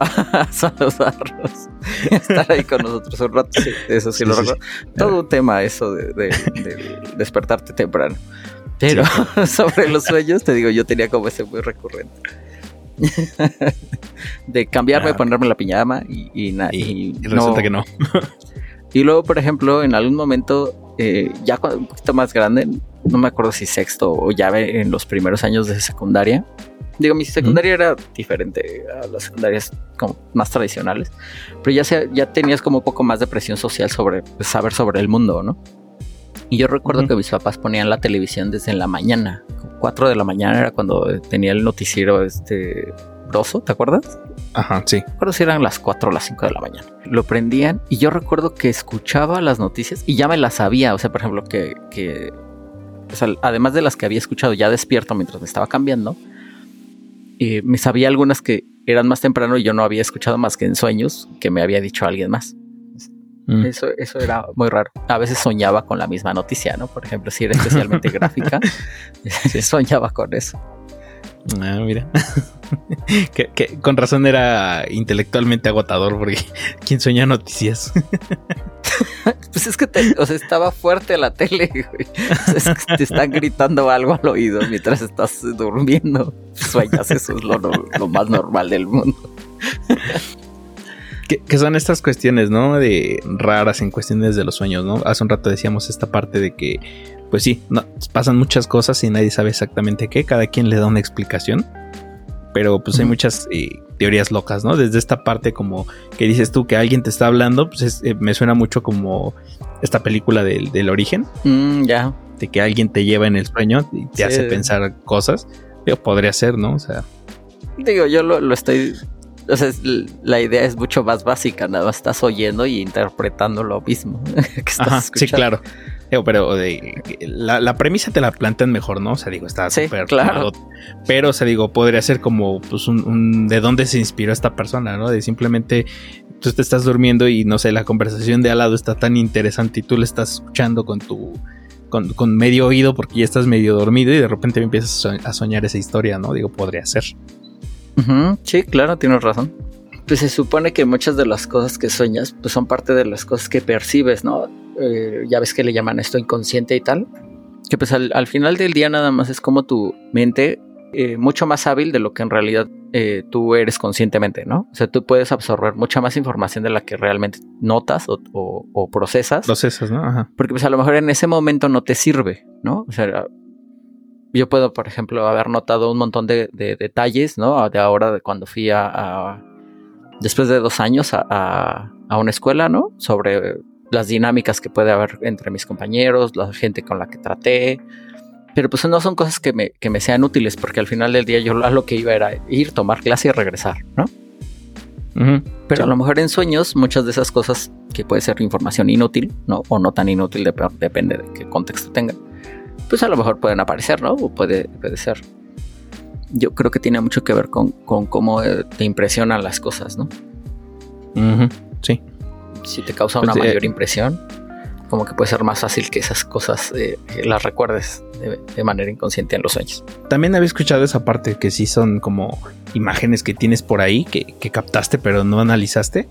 saludarlos. estar ahí con nosotros un rato. eso sí, lo recuerdo. Todo un tema eso de, despertarte temprano. Pero sobre los sueños, te digo, yo tenía como ese muy recurrente. de cambiarme, ponerme la piñama y, y, resulta que no. y luego, por ejemplo, en algún momento, eh, ya un poquito más grande, no me acuerdo si sexto o ya en los primeros años de secundaria. Digo, mi secundaria era diferente a las secundarias como más tradicionales, pero ya, ya tenías como un poco más de presión social sobre pues, saber sobre el mundo, ¿no? Y yo recuerdo que mis papás ponían la televisión desde la mañana, 4 de la mañana era cuando tenía el noticiero este Broso, ¿te acuerdas? Ajá, sí. Recuerdo si eran las 4 o las 5 de la mañana. Lo prendían y yo recuerdo que escuchaba las noticias y ya me las sabía. O sea, por ejemplo, que, que además de las que había escuchado ya despierto mientras me estaba cambiando, eh, me sabía algunas que eran más temprano y yo no había escuchado más que en sueños que me había dicho alguien más. Mm. Eso, eso era muy raro. A veces soñaba con la misma noticia, ¿no? Por ejemplo, si era especialmente gráfica, soñaba con eso. Ah, mira. que, con razón era intelectualmente agotador porque ¿quién sueña noticias? pues es que estaba fuerte la tele, güey. es que te están gritando algo al oído mientras estás durmiendo. Sueñas, eso es lo, más normal del mundo. que, son estas cuestiones, ¿no? De raras en cuestiones de los sueños, ¿no? Hace un rato decíamos esta parte de que pues sí, no, pasan muchas cosas y nadie sabe exactamente qué, cada quien le da una explicación, pero pues hay muchas eh, teorías locas, ¿no? Desde esta parte como que dices tú que alguien te está hablando, pues eh, me suena mucho como esta película del, origen. Mm, ya. De que alguien te lleva en el sueño y te hace pensar cosas, pero podría ser, ¿no? O sea... Digo, yo lo, lo estoy o sea, la idea es mucho más básica, nada más estás oyendo y interpretando lo mismo que estás Sí, claro pero la, premisa te la plantean mejor, ¿no? O sea, digo, está súper claro. Pero, o sea, digo, podría ser como pues un, de dónde se inspiró esta persona, ¿no? De simplemente tú te estás durmiendo y no sé, la conversación de al lado está tan interesante y tú le estás escuchando con tu con, medio oído porque ya estás medio dormido y de repente empiezas a soñar esa historia, ¿no? Digo, podría ser. Sí, claro, tienes razón. Pues se supone que muchas de las cosas que sueñas pues son parte de las cosas que percibes, ¿no? Eh, ya ves que le llaman esto inconsciente y tal, que pues al, final del día nada más es como tu mente eh, mucho más hábil de lo que en realidad eh, tú eres conscientemente, ¿no? O sea, tú puedes absorber mucha más información de la que realmente notas o, procesas. Procesas, ¿no? Ajá. Porque pues a lo mejor en ese momento no te sirve, ¿no? O sea, yo puedo, por ejemplo, haber notado un montón de, detalles, ¿no? De ahora, de cuando fui a, después de dos años a, a, una escuela, ¿no? Sobre las dinámicas que puede haber entre mis compañeros, la gente con la que traté. Pero pues no son cosas que me, que me sean útiles porque al final del día yo lo que iba era ir, tomar clase y regresar, ¿no? Pero a lo mejor en sueños, muchas de esas cosas que puede ser información inútil, ¿no? O no tan inútil, depende de qué contexto tenga. Pues a lo mejor pueden aparecer, ¿no? O puede, puede ser. Yo creo que tiene mucho que ver con, cómo eh, te impresionan las cosas, ¿no? Si te causa una pues, eh, mayor impresión, como que puede ser más fácil que esas cosas eh, las recuerdes de, manera inconsciente en los sueños. También había escuchado esa parte que sí son como imágenes que tienes por ahí que, captaste pero no analizaste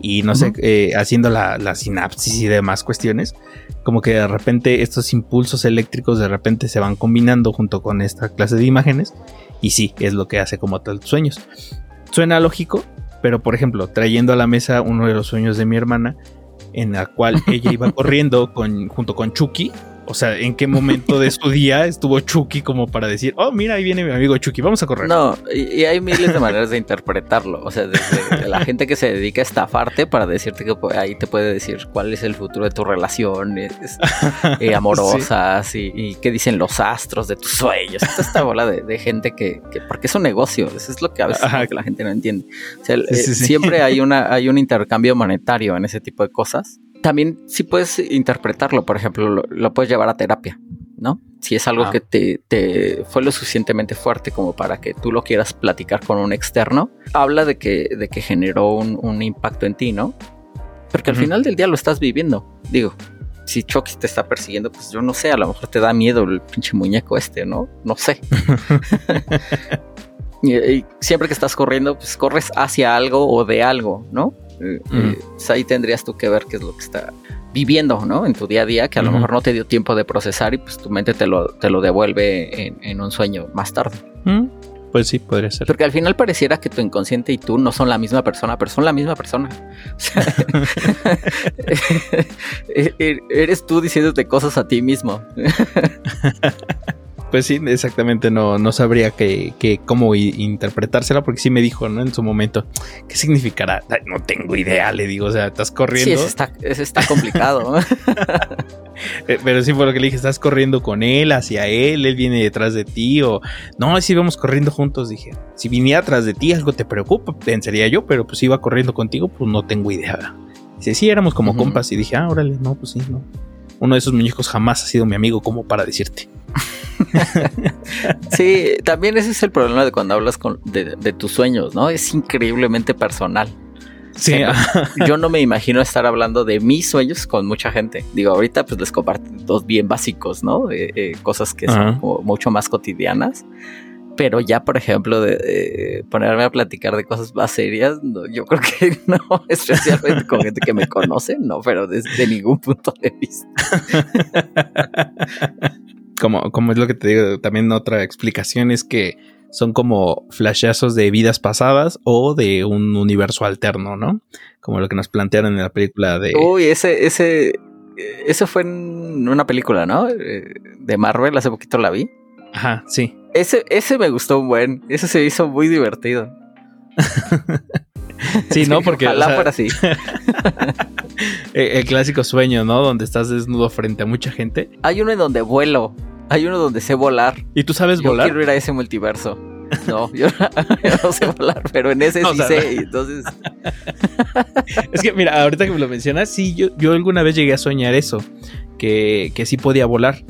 y no sé, eh, haciendo la, sinapsis y demás cuestiones, como que de repente estos impulsos eléctricos de repente se van combinando junto con esta clase de imágenes y sí, es lo que hace como tal sueños. Suena lógico, pero por ejemplo, trayendo a la mesa uno de los sueños de mi hermana, en la cual ella iba corriendo con, junto con Chucky o sea, ¿en qué momento de su día estuvo Chucky como para decir, oh, mira, ahí viene mi amigo Chucky, vamos a correr? No, y, hay miles de maneras de interpretarlo. O sea, desde la gente que se dedica a estafarte para decirte que ahí te puede decir cuál es el futuro de tus relaciones eh, amorosas y, qué dicen los astros de tus sueños. esta bola de, gente que, porque es un negocio, eso es lo que a veces la gente no entiende. O sea, eh, siempre hay, una, hay un intercambio monetario en ese tipo de cosas también si puedes interpretarlo, por ejemplo, lo, puedes llevar a terapia, ¿no? Si es algo ah. que te, fue lo suficientemente fuerte como para que tú lo quieras platicar con un externo, habla de que, de que generó un, impacto en ti, ¿no? Porque al final del día lo estás viviendo. Digo, si Chucky te está persiguiendo, pues yo no sé, a lo mejor te da miedo el pinche muñeco este, ¿no? No sé. y, siempre que estás corriendo, pues corres hacia algo o de algo, ¿no? Eh, eh, pues ahí tendrías tú que ver qué es lo que está viviendo, ¿no? En tu día a día, que a lo mejor no te dio tiempo de procesar y pues tu mente te lo, te lo devuelve en, un sueño más tarde. Pues sí, podría ser. Porque al final pareciera que tu inconsciente y tú no son la misma persona, pero son la misma persona. E-, e-, eres tú diciéndote cosas a ti mismo. Pues sí, exactamente, no, no sabría que, cómo interpretársela, porque sí me dijo, ¿no? En su momento, ¿qué significará? no tengo idea, le digo, o sea, estás corriendo. Sí, está, está complicado. Eh, pero sí fue lo que le dije, estás corriendo con él, hacia él, él viene detrás de ti, o no, si íbamos corriendo juntos, dije, si viniera atrás de ti, algo te preocupa, pensaría yo, pero pues iba corriendo contigo, pues no tengo idea. Dice, sí, éramos como compas, y dije, ah, órale, no, pues sí, no. Uno de esos muñecos jamás ha sido mi amigo como para decirte. sí, también ese es el problema de cuando hablas con, de, tus sueños, ¿no? Es increíblemente personal. Sí. yo no me imagino estar hablando de mis sueños con mucha gente. Digo, ahorita pues les comparto dos bien básicos, ¿no? Eh, eh, cosas que son mucho más cotidianas. Pero ya, por ejemplo, de, ponerme a platicar de cosas más serias, yo creo que no, especialmente con gente que me conoce, no, pero desde ningún punto de vista. como, es lo que te digo, también otra explicación es que son como flashazos de vidas pasadas o de un universo alterno, ¿no? Como lo que nos plantearon en la película de. Uy, ese, ese, eso fue en una película, ¿no? Eh, de Marvel, hace poquito la vi. Ajá, sí. Ese, ese me gustó un buen. Ese se hizo muy divertido. sí, ¿no? Porque. Ojalá fuera así. el clásico sueño, ¿no? Donde estás desnudo frente a mucha gente. Hay uno en donde vuelo. Hay uno donde sé volar. ¿Y tú sabes volar? Quiero ir a ese multiverso. No, yo, no sé volar, pero en ese sí sé, entonces. es que, mira, ahorita que me lo mencionas, sí, yo, yo alguna vez llegué a soñar eso, que, que sí podía volar.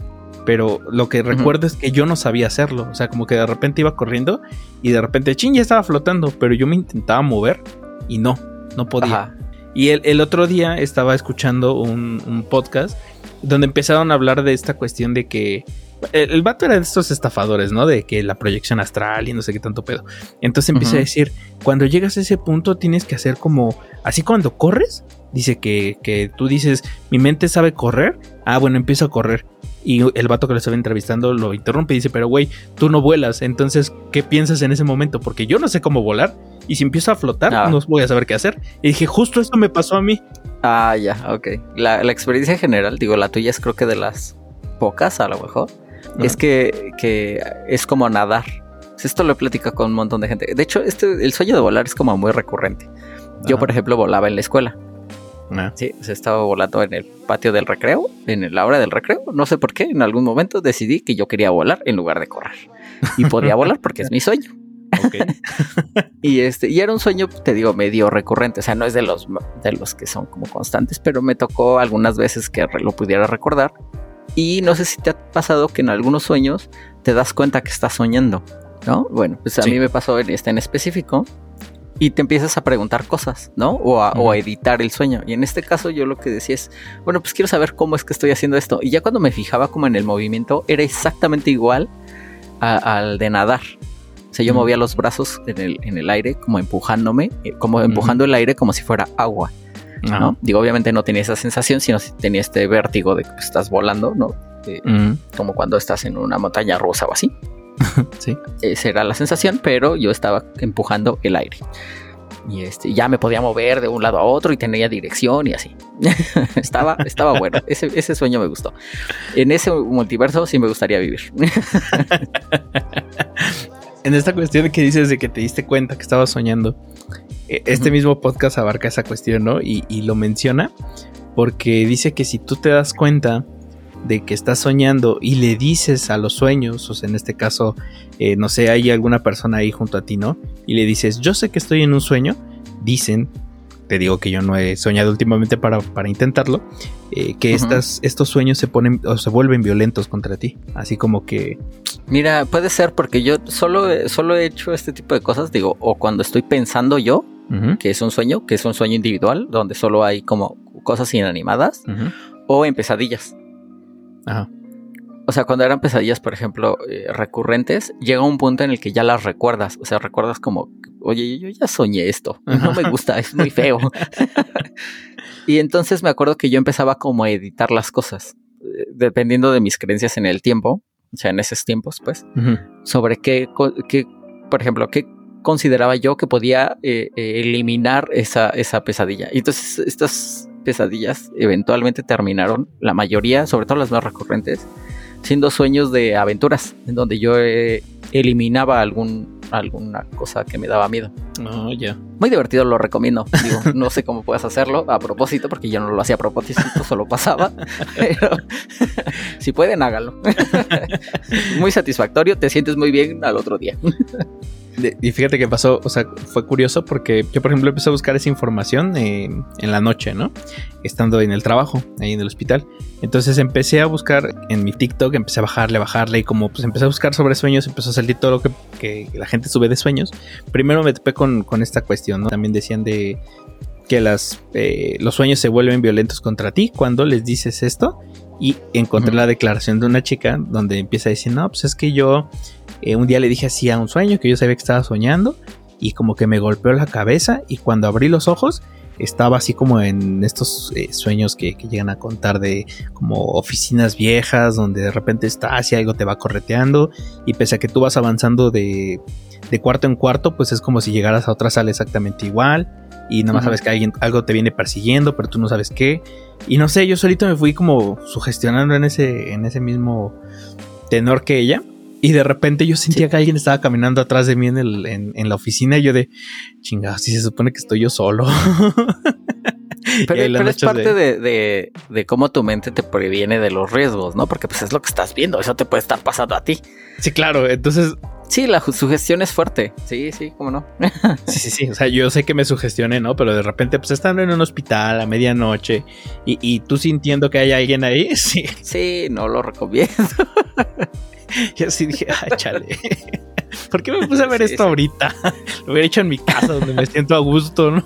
Pero lo que recuerdo es que yo no sabía hacerlo. O sea, como que de repente iba corriendo y de repente, ching, ya estaba flotando. Pero yo me intentaba mover y no, no podía. Y el, el, otro día estaba escuchando un, un podcast donde empezaron a hablar de esta cuestión de que el, vato era de estos estafadores, ¿no? De que la proyección astral y no sé qué tanto pedo. Entonces empieza a decir, cuando llegas a ese punto tienes que hacer como, así cuando corres, dice que, que tú dices, mi mente sabe correr, ah, bueno, empiezo a correr. Y el vato que lo estaba entrevistando lo interrumpe y dice, pero güey, tú no vuelas, entonces, ¿qué piensas en ese momento? Porque yo no sé cómo volar y si empiezo a flotar, ah. no voy a saber qué hacer. Y dije, justo esto me pasó a mí. Ah, ya, ok. La, la experiencia general, digo, la tuya es creo que de las pocas a lo mejor es que, es como nadar. Esto lo he platicado con un montón de gente. De hecho, este, el sueño de volar es como muy recurrente. Yo, por ejemplo, volaba en la escuela. Sí, se estaba volando en el patio del recreo, en la hora del recreo. No sé por qué, en algún momento decidí que yo quería volar en lugar de correr. Y podía volar porque es mi sueño. y este, y era un sueño, te digo, medio recurrente. O sea, no es de los de los que son como constantes, pero me tocó algunas veces que lo pudiera recordar. Y no sé si te ha pasado que en algunos sueños te das cuenta que estás soñando, ¿no? Bueno, pues a mí me pasó en este en específico y te empiezas a preguntar cosas, ¿no? O a, editar el sueño. Y en este caso yo lo que decía es, bueno, pues quiero saber cómo es que estoy haciendo esto. Y ya cuando me fijaba como en el movimiento, era exactamente igual al de nadar. O sea, yo movía los brazos en el, en el aire, como empujándome, eh, como empujando el aire como si fuera agua. ¿no? Digo, obviamente no tenía esa sensación, sino tenía este vértigo de que estás volando, ¿no? Como cuando estás en una montaña rusa o así. sí. Esa era la sensación, pero yo estaba empujando el aire. Y este, ya me podía mover de un lado a otro y tenía dirección y así. estaba, estaba bueno. Ese, ese sueño me gustó. En ese multiverso sí me gustaría vivir. en esta cuestión que dices de que te diste cuenta que estabas soñando, e, este mismo podcast abarca esa cuestión, ¿no? Y, y, lo menciona porque dice que si tú te das cuenta de que estás soñando y le dices a los sueños, o sea, en este caso, eh, no sé, hay alguna persona ahí junto a ti, ¿no? Y le dices, yo sé que estoy en un sueño, dicen, te digo que yo no he soñado últimamente para, para intentarlo, eh, que estas, estos sueños se ponen o se vuelven violentos contra ti, así como que... Mira, puede ser porque yo solo, solo he hecho este tipo de cosas, digo, o cuando estoy pensando yo, que es un sueño, que es un sueño individual, donde solo hay como cosas inanimadas, o en pesadillas. Ajá. O sea, cuando eran pesadillas, por ejemplo, eh, recurrentes, llega un punto en el que ya las recuerdas. O sea, recuerdas como, oye, yo ya soñé esto. No me gusta, es muy feo. y entonces me acuerdo que yo empezaba como a editar las cosas, eh, dependiendo de mis creencias en el tiempo, o sea, en esos tiempos, pues, sobre qué, qué, por ejemplo, qué consideraba yo que podía eh, eliminar esa, esa pesadilla. Y entonces estas pesadillas eventualmente terminaron, la mayoría, sobre todo las más recurrentes, siendo sueños de aventuras, en donde yo eh, eliminaba algún, alguna cosa que me daba miedo. Oh, ya. Muy divertido, lo recomiendo. Digo, no sé cómo puedes hacerlo a propósito, porque yo no lo hacía a propósito, solo pasaba. Pero si pueden, háganlo. muy satisfactorio, te sientes muy bien al otro día y fíjate que pasó, o sea, fue curioso porque yo, por ejemplo, empecé a buscar esa información en la noche, ¿no? Estando en el trabajo, ahí en el hospital. Entonces empecé a buscar en mi TikTok, empecé a bajarle, bajarle, y como pues empecé a buscar sobre sueños, empezó a salir todo lo que, la gente sube de sueños. Primero me topé con, con esta cuestión, ¿no? También decían de que las, eh, los sueños se vuelven violentos contra ti cuando les dices esto. Y encontré la declaración de una chica donde empieza a decir, no, pues es que yo eh, un día le dije así a un sueño que yo sabía que estaba soñando y como que me golpeó la cabeza y cuando abrí los ojos estaba así como en estos eh, sueños que, llegan a contar de como oficinas viejas donde de repente estás y algo te va correteando y pese a que tú vas avanzando de, de cuarto en cuarto pues es como si llegaras a otra sala exactamente igual y nada más sabes que alguien, algo te viene persiguiendo pero tú no sabes qué. Y no sé yo solito me fui como sugestionando en ese, en ese mismo tenor que ella y de repente yo sentía que alguien estaba caminando atrás de mí en, el, en, la oficina y yo de, chingada, si se supone que estoy yo solo. Pero, es parte de... De, cómo tu mente te previene de los riesgos, ¿no? Porque pues es lo que estás viendo, eso te puede estar pasando a ti. Sí, claro, entonces... Sí, la sugestión es fuerte. Sí, sí, cómo no. sí, sí, sí. O sea, yo sé que me sugestioné, ¿no? Pero de repente, pues estando en un hospital a medianoche y, y tú sintiendo que hay alguien ahí, sí. Sí, no lo recomiendo. Y así dije, ay, chale. ¿Por qué me puse a ver esto ahorita? Lo hubiera hecho en mi casa donde me siento a gusto, ¿no?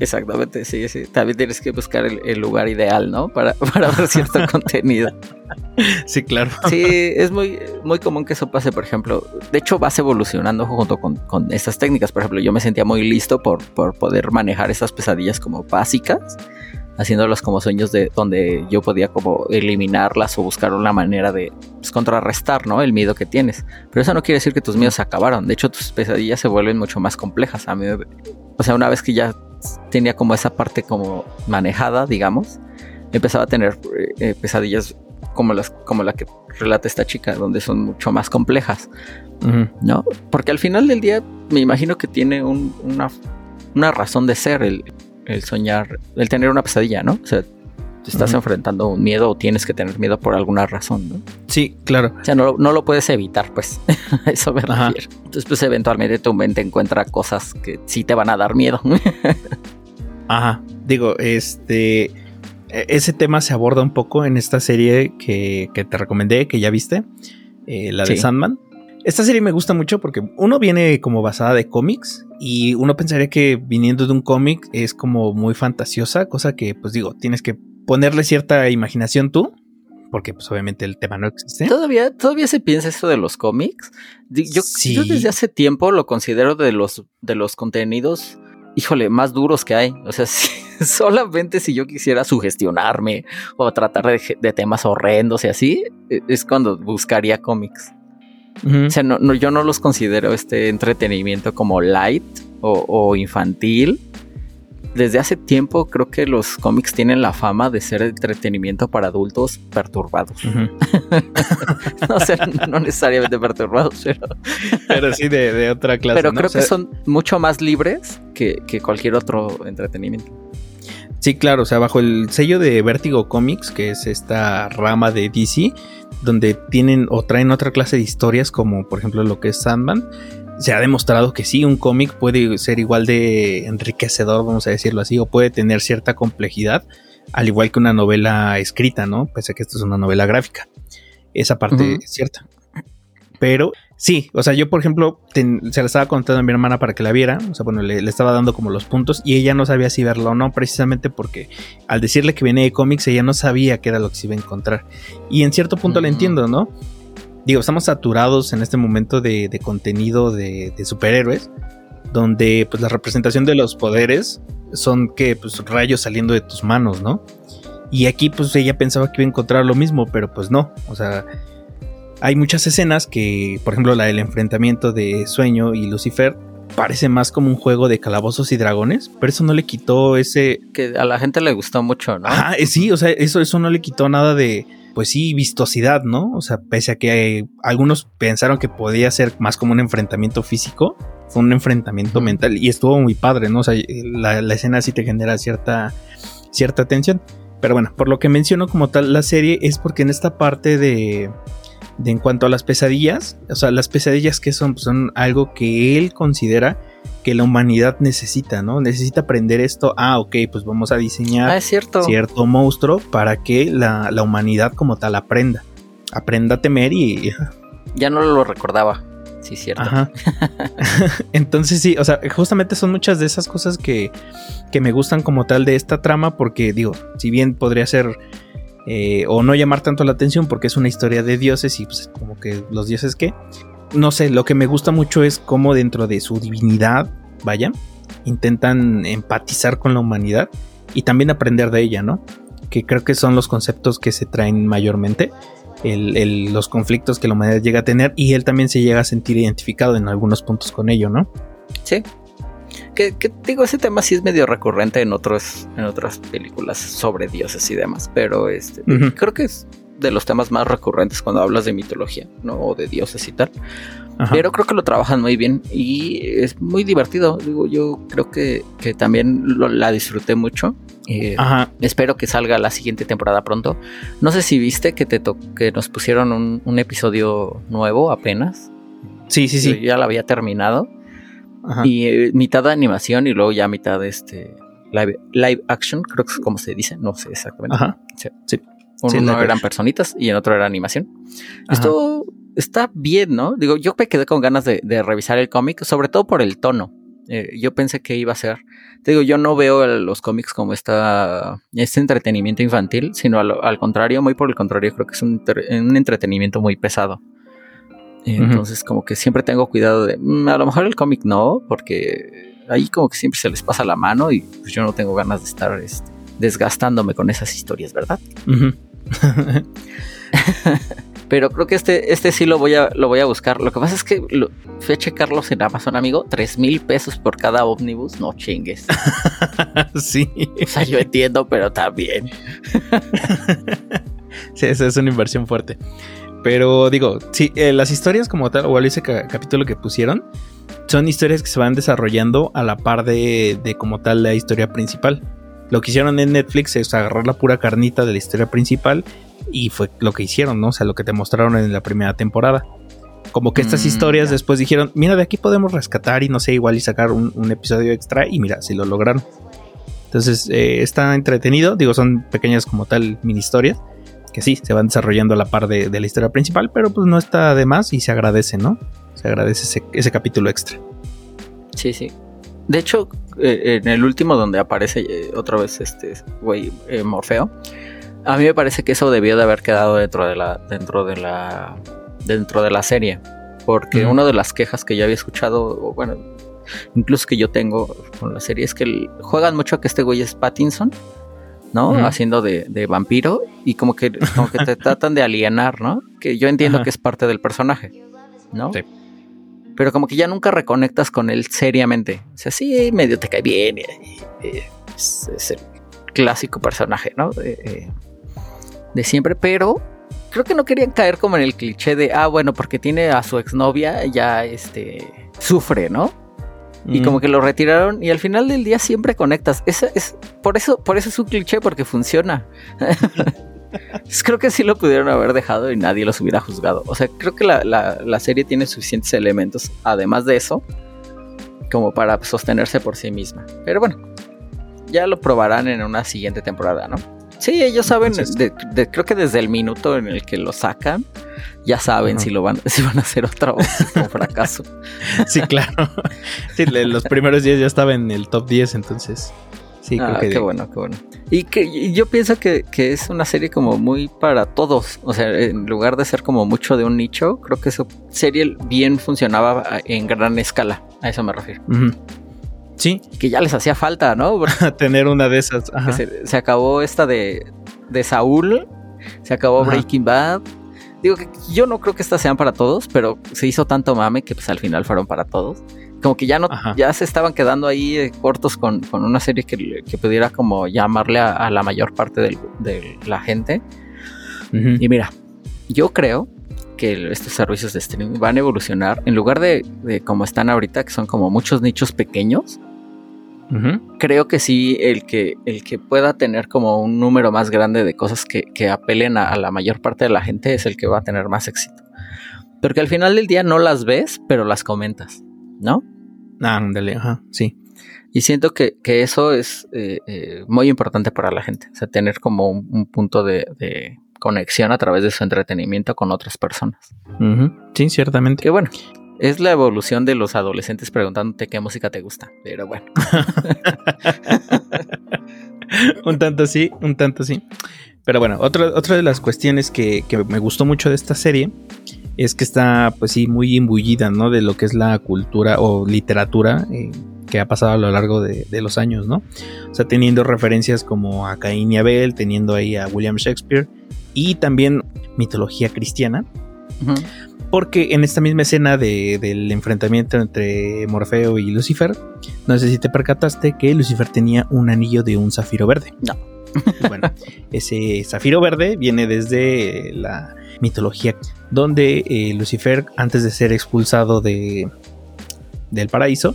Exactamente, sí, sí. También tienes que buscar el, lugar ideal, ¿no? Para, para ver cierto contenido. Sí, claro. Sí, es muy, muy común que eso pase, por ejemplo. De hecho, vas evolucionando junto con, con estas técnicas. Por ejemplo, yo me sentía muy listo por, por poder manejar esas pesadillas como básicas haciéndolas como sueños de donde yo podía como eliminarlas o buscar una manera de pues, contrarrestar, ¿no? El miedo que tienes. Pero eso no quiere decir que tus miedos se acabaron. De hecho, tus pesadillas se vuelven mucho más complejas. A mí, o sea, una vez que ya tenía como esa parte como manejada, digamos, empezaba a tener eh, pesadillas como las como la que relata esta chica, donde son mucho más complejas, ¿no? Porque al final del día me imagino que tiene una, una razón de ser el, el soñar, el tener una pesadilla, ¿no? O sea, te estás enfrentando un miedo o tienes que tener miedo por alguna razón, ¿no? Sí, claro. O sea, no, no lo puedes evitar, pues. Eso me refiero. Entonces, pues eventualmente tu mente encuentra cosas que sí te van a dar miedo. Ajá. Digo, este. E, ese tema se aborda un poco en esta serie que, te recomendé, que ya viste, eh, la de Sandman. Esta serie me gusta mucho porque uno viene como basada de cómics y uno pensaría que viniendo de un cómic es como muy fantasiosa, cosa que pues digo, tienes que ponerle cierta imaginación tú, porque pues obviamente el tema no existe. Todavía, todavía se piensa eso de los cómics. Yo, yo desde hace tiempo lo considero de los, de los contenidos, híjole, más duros que hay. O sea, solamente si yo quisiera sugestionarme o tratar de temas horrendos y así, e, es cuando buscaría cómics. O sea, no, yo no los considero este entretenimiento como light o, infantil. Desde hace tiempo creo que los cómics tienen la fama de ser entretenimiento para adultos perturbados. no, sé, no necesariamente perturbados, pero... pero sí de, otra clase. Pero creo que son mucho más libres que, que cualquier otro entretenimiento. Sí, claro, o sea, bajo el sello de Vertigo Comics, que es esta rama de DC, donde tienen o traen otra clase de historias, como por ejemplo lo que es Sandman, se ha demostrado que sí, un cómic puede ser igual de enriquecedor, vamos a decirlo así, o puede tener cierta complejidad, al igual que una novela escrita, ¿no? Pese a que esto es una novela gráfica. Esa parte es cierta. Pero Sí, o sea, yo por ejemplo se la estaba contando a mi hermana para que la viera, o sea, bueno, le, estaba dando como los puntos y ella no sabía si verlo o no, precisamente porque al decirle que viene de cómics, ella no sabía qué era lo que se iba a encontrar. Y en cierto punto la entiendo, ¿no? Digo, estamos saturados en este momento de, contenido de, superhéroes, donde pues la representación de los poderes son que pues rayos saliendo de tus manos, ¿no? Y aquí pues ella pensaba que iba a encontrar lo mismo, pero pues no, o sea hay muchas escenas que, por ejemplo, la del enfrentamiento de Sueño y Lucifer, parece más como un juego de calabozos y dragones, pero eso no le quitó ese... Que a la gente le gustó mucho, ¿no? Ah, sí, o sea, eso, eso no le quitó nada de, pues sí, vistosidad, ¿no? O sea, pese a que algunos pensaron que podía ser más como un enfrentamiento físico, fue un enfrentamiento mental y estuvo muy padre, ¿no? O sea, la, la, escena sí te genera cierta, cierta tensión. Pero bueno, por lo que menciono como tal la serie es porque en esta parte de, de en cuanto a las pesadillas, o sea, las pesadillas que son, pues, son algo que él considera que la humanidad necesita, ¿no? Necesita aprender esto. Ah, ok, pues vamos a diseñar ah, cierto. cierto monstruo para que la, humanidad como tal aprenda. Aprenda a temer y... Ya no lo recordaba. Sí, cierto. Ajá. Entonces sí, o sea, justamente son muchas de esas cosas que, que me gustan como tal de esta trama porque digo, si bien podría ser eh, o no llamar tanto la atención porque es una historia de dioses y pues como que los dioses que no sé, lo que me gusta mucho es cómo dentro de su divinidad, vaya, intentan empatizar con la humanidad y también aprender de ella, ¿no? Que creo que son los conceptos que se traen mayormente, los conflictos que la humanidad llega a tener y él también se llega a sentir identificado en algunos puntos con ello, ¿no? Sí, que, digo, ese tema sí es medio recurrente en otros, en otras películas sobre dioses y demás, pero este, creo que es de los temas más recurrentes cuando hablas de mitología, ¿no? O de dioses y tal. Pero creo que lo trabajan muy bien y es muy divertido. Digo, yo creo que, también la disfruté mucho. Eh, espero que salga la siguiente temporada pronto. No sé si viste que te que nos pusieron un, un episodio nuevo apenas. Sí, sí, sí. Yo ya la había terminado. Y eh, mitad de animación y luego ya mitad este live, live action, creo que es como se dice, no sé exactamente. Ajá. Sí. Uno eran personitas y en otro era animación. Esto está bien, ¿no? Digo, yo me quedé con ganas de, revisar el cómic, sobre todo por el tono. Eh, yo pensé que iba a ser. Te digo, yo no veo los cómics como esta, este entretenimiento infantil, sino al, contrario, muy por el contrario, creo que es un, un entretenimiento muy pesado. Entonces, como que siempre tengo cuidado de, mm, a lo mejor el cómic no, porque ahí como que siempre se les pasa la mano y pues yo no tengo ganas de estar este, desgastándome con esas historias, ¿verdad? Pero creo que este, este sí lo voy a, lo voy a buscar. Lo que pasa es que fui a checarlos en Amazon, amigo. Tres mil pesos por cada ómnibus. No chingues. sí. O sea, yo entiendo, pero también. sí, esa es una inversión fuerte. Pero digo, sí, eh, las historias como tal, o ese capítulo que pusieron, son historias que se van desarrollando a la par de, como tal la historia principal. Lo que hicieron en Netflix es agarrar la pura carnita de la historia principal y fue lo que hicieron, ¿no? O sea, lo que te mostraron en la primera temporada. Como que estas Mm, historias después dijeron, mira, de aquí podemos rescatar y no sé, igual y sacar un, un episodio extra y mira, si lo lograron. Entonces, eh, está entretenido, digo, son pequeñas como tal mini historias, que sí, se van desarrollando a la par de, de la historia principal, pero pues no está de más y se agradece, ¿no? Se agradece ese, ese capítulo extra. Sí, sí. De hecho, eh, en el último donde aparece eh, otra vez este güey eh, Morfeo, a mí me parece que eso debió de haber quedado dentro de la dentro de la dentro de la serie, porque Ujú. una de las quejas que yo había escuchado, o bueno, incluso que yo tengo con la serie es que el- juegan mucho a que este güey es Pattinson, ¿no? Haciendo de, de vampiro y como que como que te tratan de alienar, ¿no? Que yo entiendo Ajá. que es parte del personaje, ¿no? Sí. pero como que ya nunca reconectas con él seriamente. O sea, sí, medio te cae bien. y- y- y es, es el clásico personaje, ¿no? De, eh, de siempre, pero creo que no querían caer como en el cliché de, ah, bueno, porque tiene a su exnovia, ya este sufre, ¿no? Y Mm. como que lo retiraron y al final del día siempre conectas. Esa es, por eso, por eso es un cliché, porque funciona. Creo que sí lo pudieron haber dejado y nadie los hubiera juzgado. O sea, creo que la, la- la serie tiene suficientes elementos, además de eso, como para sostenerse por sí misma. Pero bueno, ya lo probarán en una siguiente temporada, ¿no? Sí, ellos saben, Entonces- de- de- creo que desde el minuto en el que lo sacan, ya saben si lo van, si van a hacer otro, otro fracaso. Sí, claro. Sí, los primeros días ya estaba en el top 10, entonces. Sí, creo Ah, que. qué bueno, qué bueno. Y que y yo pienso que, que es una serie como muy para todos. O sea, en lugar de ser como mucho de un nicho, creo que esa serie bien funcionaba en gran escala. A eso me refiero. Sí, que ya les hacía falta, ¿no? Tener una de esas. Ajá. se, se acabó esta de, de Saúl, se acabó Ajá. Breaking Bad. Digo que yo no creo que estas sean para todos, pero se hizo tanto mame que pues al final fueron para todos. Como que ya no, Ajá. ya se estaban quedando ahí eh, cortos con, con una serie que, que pudiera como llamarle a, a la mayor parte del- de la gente. Y mira, yo creo que estos servicios de streaming van a evolucionar en lugar de, de como están ahorita, que son como muchos nichos pequeños. Creo que sí, el que, el que pueda tener como un número más grande de cosas que, que apelen a, a la mayor parte de la gente es el que va a tener más éxito. Porque al final del día no las ves, pero las comentas, ¿no? Ándale, ajá, sí. Y siento que, que eso es eh, eh, muy importante para la gente. O sea, tener como un, un punto de, de conexión a través de su entretenimiento con otras personas. Sí, ciertamente. Que bueno, es la evolución de los adolescentes preguntándote qué música te gusta. Pero bueno. un tanto sí, un tanto sí. Pero bueno, otra, otra de las cuestiones que, que me gustó mucho de esta serie es que está, pues sí, muy imbullida, ¿no? De lo que es la cultura o literatura eh, que ha pasado a lo largo de, de los años, ¿no? O sea, teniendo referencias como a Caín y Abel, teniendo ahí a William Shakespeare y también mitología cristiana. Porque en esta misma escena de- del enfrentamiento entre Morfeo y Lucifer, no sé si te percataste que Lucifer tenía un anillo de un zafiro verde. No. Bueno, ese zafiro verde viene desde la mitología, donde eh, Lucifer, antes de ser expulsado de, del paraíso,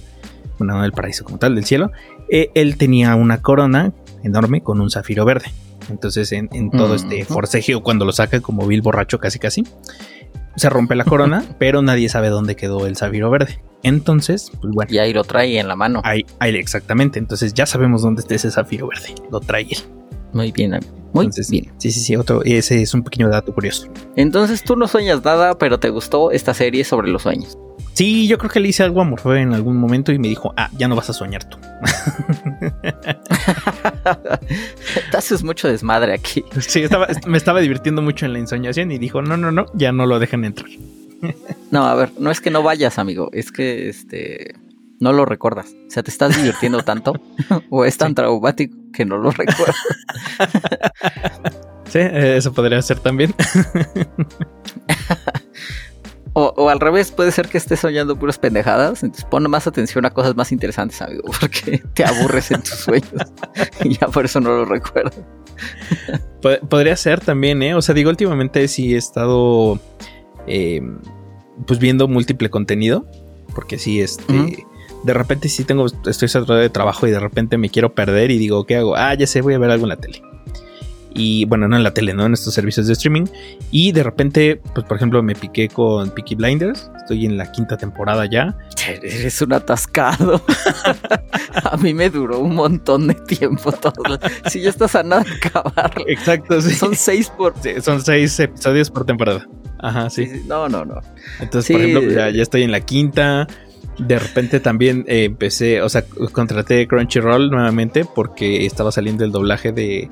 bueno, no del paraíso como tal, del cielo, eh, él tenía una corona enorme con un zafiro verde. Entonces, en, en todo Mm. este forcejeo, cuando lo saca como vil borracho, casi casi, se rompe la corona, pero nadie sabe dónde quedó el zafiro verde. Entonces, pues bueno, Y ahí lo trae en la mano. ahí, ahí exactamente. Entonces ya sabemos dónde está ese zafiro verde. Lo trae él. Muy bien. Muy Entonces, bien. Sí, sí, sí. Otro, ese es un pequeño dato curioso. Entonces tú no sueñas nada, pero te gustó esta serie sobre los sueños. Sí, yo creo que le hice algo a Morfeo en algún momento y me dijo, ah, ya no vas a soñar tú. Te haces mucho desmadre aquí. Sí, estaba- me estaba divirtiendo mucho en la ensoñación y dijo, no, no, no, ya no lo dejan entrar. No, a ver, no es que no vayas, amigo, es que este no lo recuerdas. O sea, te estás divirtiendo tanto o es tan traumático que no lo recuerdas. Sí, eh, eso podría ser también. O, o al revés, puede ser que estés soñando puras pendejadas. Entonces pon más atención a cosas más interesantes, amigo, porque te aburres en tus sueños y ya por eso no lo recuerdas. Pod- Podría ser también, ¿eh? O sea, digo, últimamente sí he estado eh, pues viendo múltiple contenido. Porque sí, este. De repente sí tengo, estoy saturado de trabajo y de repente me quiero perder y digo, ¿qué hago? Ah, ya sé, voy a ver algo en la tele. Y bueno, no en la tele, ¿no? En estos servicios de streaming. Y de repente, pues por ejemplo, me piqué con Peaky Blinders. Estoy en la quinta temporada ya. Eres un atascado. a mí me duró un montón de tiempo todo. Si ya estás a nada de acabar. Exacto, sí. Son seis por. son seis episodios por temporada. Ajá, sí. No, no, no. Entonces, por ejemplo, ya, ya, estoy en la quinta. De repente también eh, empecé, o sea, contraté Crunchyroll nuevamente porque estaba saliendo el doblaje de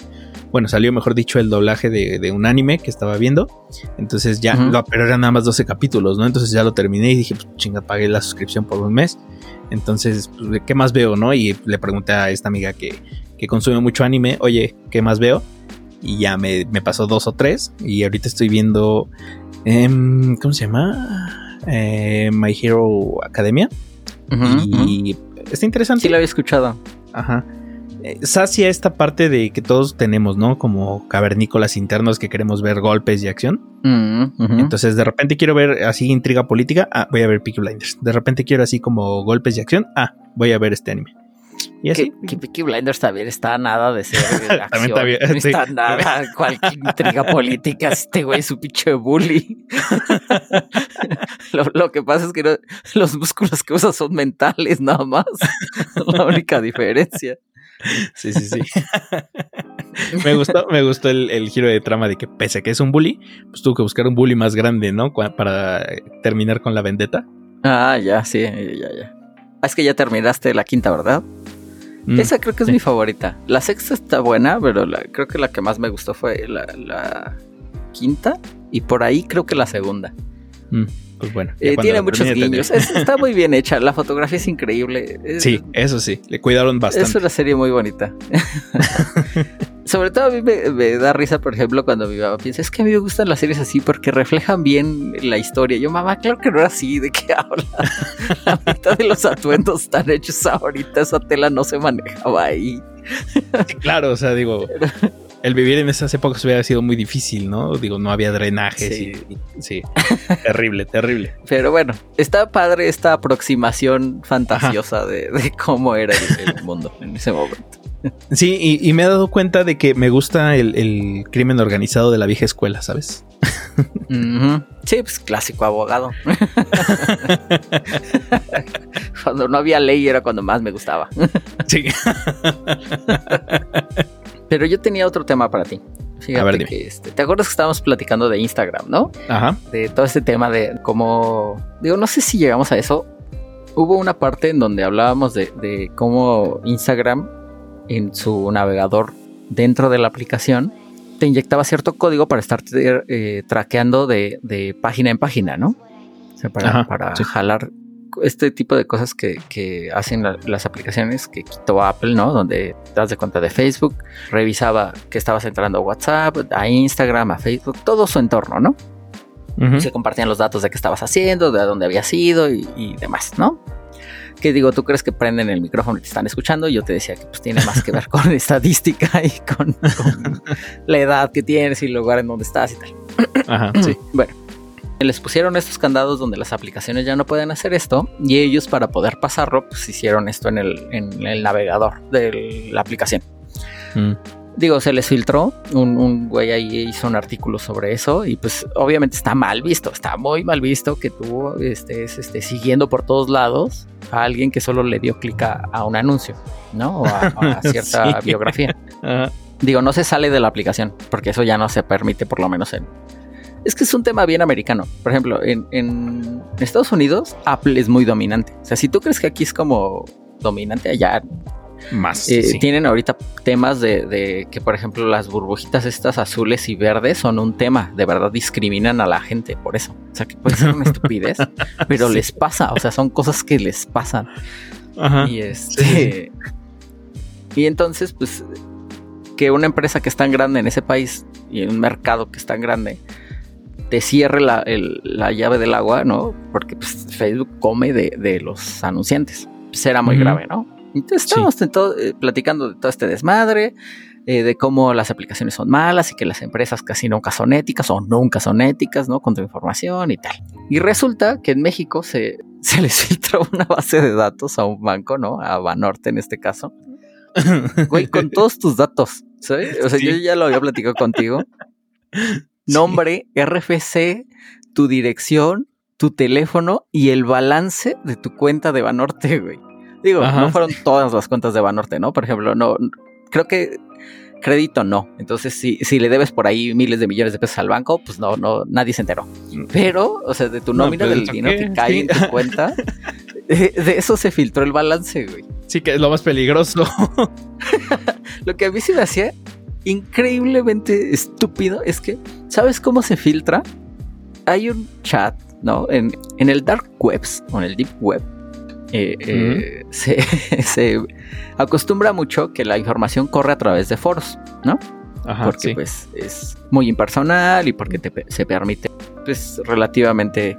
bueno, salió mejor dicho el doblaje de, un anime que estaba viendo. Entonces ya, lo, pero eran nada más 12 capítulos, ¿no? Entonces ya lo terminé y dije, pues chinga, pagué la suscripción por un mes. Entonces, pues, ¿qué más veo, no? Y le pregunté a esta amiga que, consume mucho anime, oye, ¿qué más veo? Y ya me, pasó dos o tres. Y ahorita estoy viendo, em, ¿cómo se llama? Eh, My Hero Academia. y está interesante. Sí, lo había escuchado. Ajá. Eh, sacia esta parte de que todos tenemos, ¿no? Como cavernícolas internos que queremos ver golpes y acción. Mm, Entonces, de repente quiero ver así intriga política. Ah, voy a ver Peaky Blinders. De repente quiero así como golpes y acción. Ah, voy a ver este anime. Y así. Que, Peaky Blinders también está nada de ser acción. También está bien. No está nada. Cualquier intriga política. Este güey es un pinche bully. lo, que pasa es que los músculos que usa son mentales, nada más. La única diferencia. Sí, sí, sí. me gustó, me gustó el, giro de trama de que pese a que es un bully, pues tuvo que buscar un bully más grande, ¿no? Para terminar con la vendetta. Ah, ya, sí, ya, ya. Es que ya terminaste la quinta, ¿verdad? Mm, Esa creo que es mi favorita. La sexta está buena, pero creo que la que más me gustó fue la, quinta y por ahí creo que la segunda. Mm. Pues bueno. Eh, tiene muchos guiños. está muy bien hecha. La fotografía es increíble. sí, eso sí. Le cuidaron bastante. Es una serie muy bonita. Sobre todo a mí me, da risa, por ejemplo, cuando mi mamá piensa, es que a mí me gustan las series así porque reflejan bien la historia. Yo, mamá, claro que no era así, ¿de qué habla? la mitad de los atuendos están hechos ahorita, esa tela no se manejaba ahí. claro, o sea, digo, el vivir en esas épocas hubiera sido muy difícil, ¿no? Digo, no había drenajes sí. y, sí, terrible, terrible. Pero bueno, está padre esta aproximación fantasiosa de, cómo era el, mundo en ese momento. Sí, y, me he dado cuenta de que me gusta el, crimen organizado de la vieja escuela, ¿sabes? Sí, pues clásico abogado. cuando no había ley era cuando más me gustaba. sí. Pero yo tenía otro tema para ti. a ver, este, ¿Te acuerdas que estábamos platicando de Instagram, no? Ajá. De todo este tema de cómo. Digo, no sé si llegamos a eso. Hubo una parte en donde hablábamos de, cómo Instagram en su navegador dentro de la aplicación te inyectaba cierto código para estar eh, traqueando de, página en página, ¿no? O sea, para, para jalar este tipo de cosas que, hacen las aplicaciones que quitó Apple, ¿no? Donde te das de cuenta de Facebook, revisaba que estabas entrando a WhatsApp, a Instagram, a Facebook, todo su entorno, ¿no? Se compartían los datos de qué estabas haciendo, de dónde habías ido y, demás, ¿no? Que digo, tú crees que prenden el micrófono y te están escuchando. Yo te decía que pues tiene más que ver con estadística y con, con la edad que tienes y el lugar en donde estás y tal. Ajá, sí. Bueno, les pusieron estos candados donde las aplicaciones ya no pueden hacer esto y ellos para poder pasarlo pues hicieron esto en el, navegador de la aplicación. Mm. Digo, se les filtró, un, güey ahí hizo un artículo sobre eso y pues obviamente está mal visto, está muy mal visto que tú estés este, siguiendo por todos lados a alguien que solo le dio clic a, un anuncio, ¿no? O a, cierta biografía. Digo, no se sale de la aplicación porque eso ya no se permite por lo menos en, es que es un tema bien americano. Por ejemplo, en, Estados Unidos, Apple es muy dominante. O sea, si tú crees que aquí es como dominante, allá más. Eh, tienen ahorita temas de, que, por ejemplo, las burbujitas estas azules y verdes son un tema. De verdad discriminan a la gente por eso. O sea, que puede ser una estupidez, pero les pasa. O sea, son cosas que les pasan. Ajá. Y este. Y entonces, pues, que una empresa que es tan grande en ese país y un mercado que es tan grande te cierre la, llave del agua, ¿no? Porque pues, Facebook come de, los anunciantes. Será pues, muy grave, ¿no? Entonces estamos eh, platicando de todo este desmadre, eh, de cómo las aplicaciones son malas y que las empresas casi nunca son éticas o nunca son éticas, ¿no? Con tu información y tal. Y resulta que en México se, se les filtró una base de datos a un banco, ¿no? A Banorte en este caso. Güey, con todos tus datos, ¿sabes? O sea, yo ya lo había platicado contigo. Nombre, RFC, tu dirección, tu teléfono y el balance de tu cuenta de Banorte, güey. Digo, no fueron todas las cuentas de Banorte, ¿no? Por ejemplo, no, creo que crédito no. Entonces, si, si le debes por ahí miles de millones de pesos al banco, pues no, no, nadie se enteró. Mm. Pero, o sea, de tu nómina pues, del dinero que cae en tu cuenta, de, eso se filtró el balance, güey. Sí, que es lo más peligroso. lo que a mí sí me hacía increíblemente estúpido es que, ¿sabes cómo se filtra? Hay un chat, ¿no? En, en el dark webs o en el deep web eh, eh, se, acostumbra mucho que la información corre a través de foros, ¿no? porque pues es muy impersonal y porque se permite pues relativamente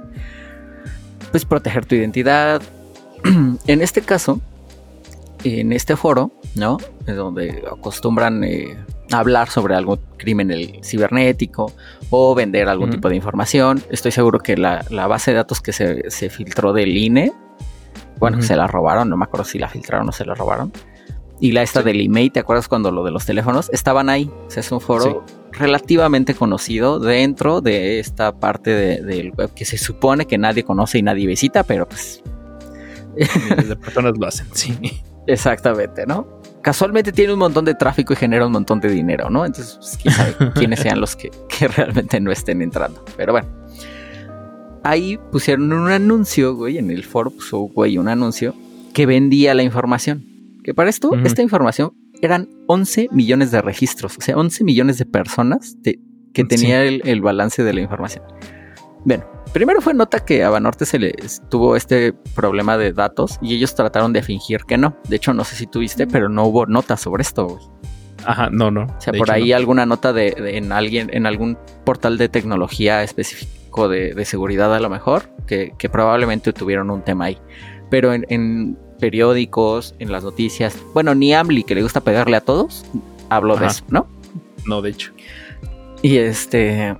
pues proteger tu identidad. en este caso, en este foro, ¿no? Es donde acostumbran eh, hablar sobre algún crimen cibernético o vender algún tipo de información. Estoy seguro que la, base de datos que se, se filtró del INE bueno, se la robaron, no me acuerdo si la filtraron o se la robaron. Y la esta del email, ¿te acuerdas cuando lo de los teléfonos? Estaban ahí. O sea, es un foro relativamente conocido dentro de esta parte del web que se supone que nadie conoce y nadie visita, pero pues. De personas lo hacen, sí. Exactamente, ¿no? Casualmente tiene un montón de tráfico y genera un montón de dinero, ¿no? Entonces, pues, quién sabe quiénes sean los que, que realmente no estén entrando. Pero bueno ahí pusieron un anuncio, güey, en el foro puso, güey, un anuncio que vendía la información. Que para esto, esta información eran 11 millones de registros, o sea, 11 millones de personas que tenía el, balance de la información. Bueno, primero fue nota que a Banorte se le tuvo este problema de datos y ellos trataron de fingir que no. De hecho, no sé si tuviste, pero no hubo nota sobre esto. Güey. Ajá, no, no. O sea, por ahí alguna nota de, en alguien, en algún portal de tecnología de, seguridad a lo mejor, que, probablemente tuvieron un tema ahí. Pero en, periódicos, en las noticias, bueno, ni Amli, que le gusta pegarle a todos, habló de eso, ¿no? No, de hecho. Y este...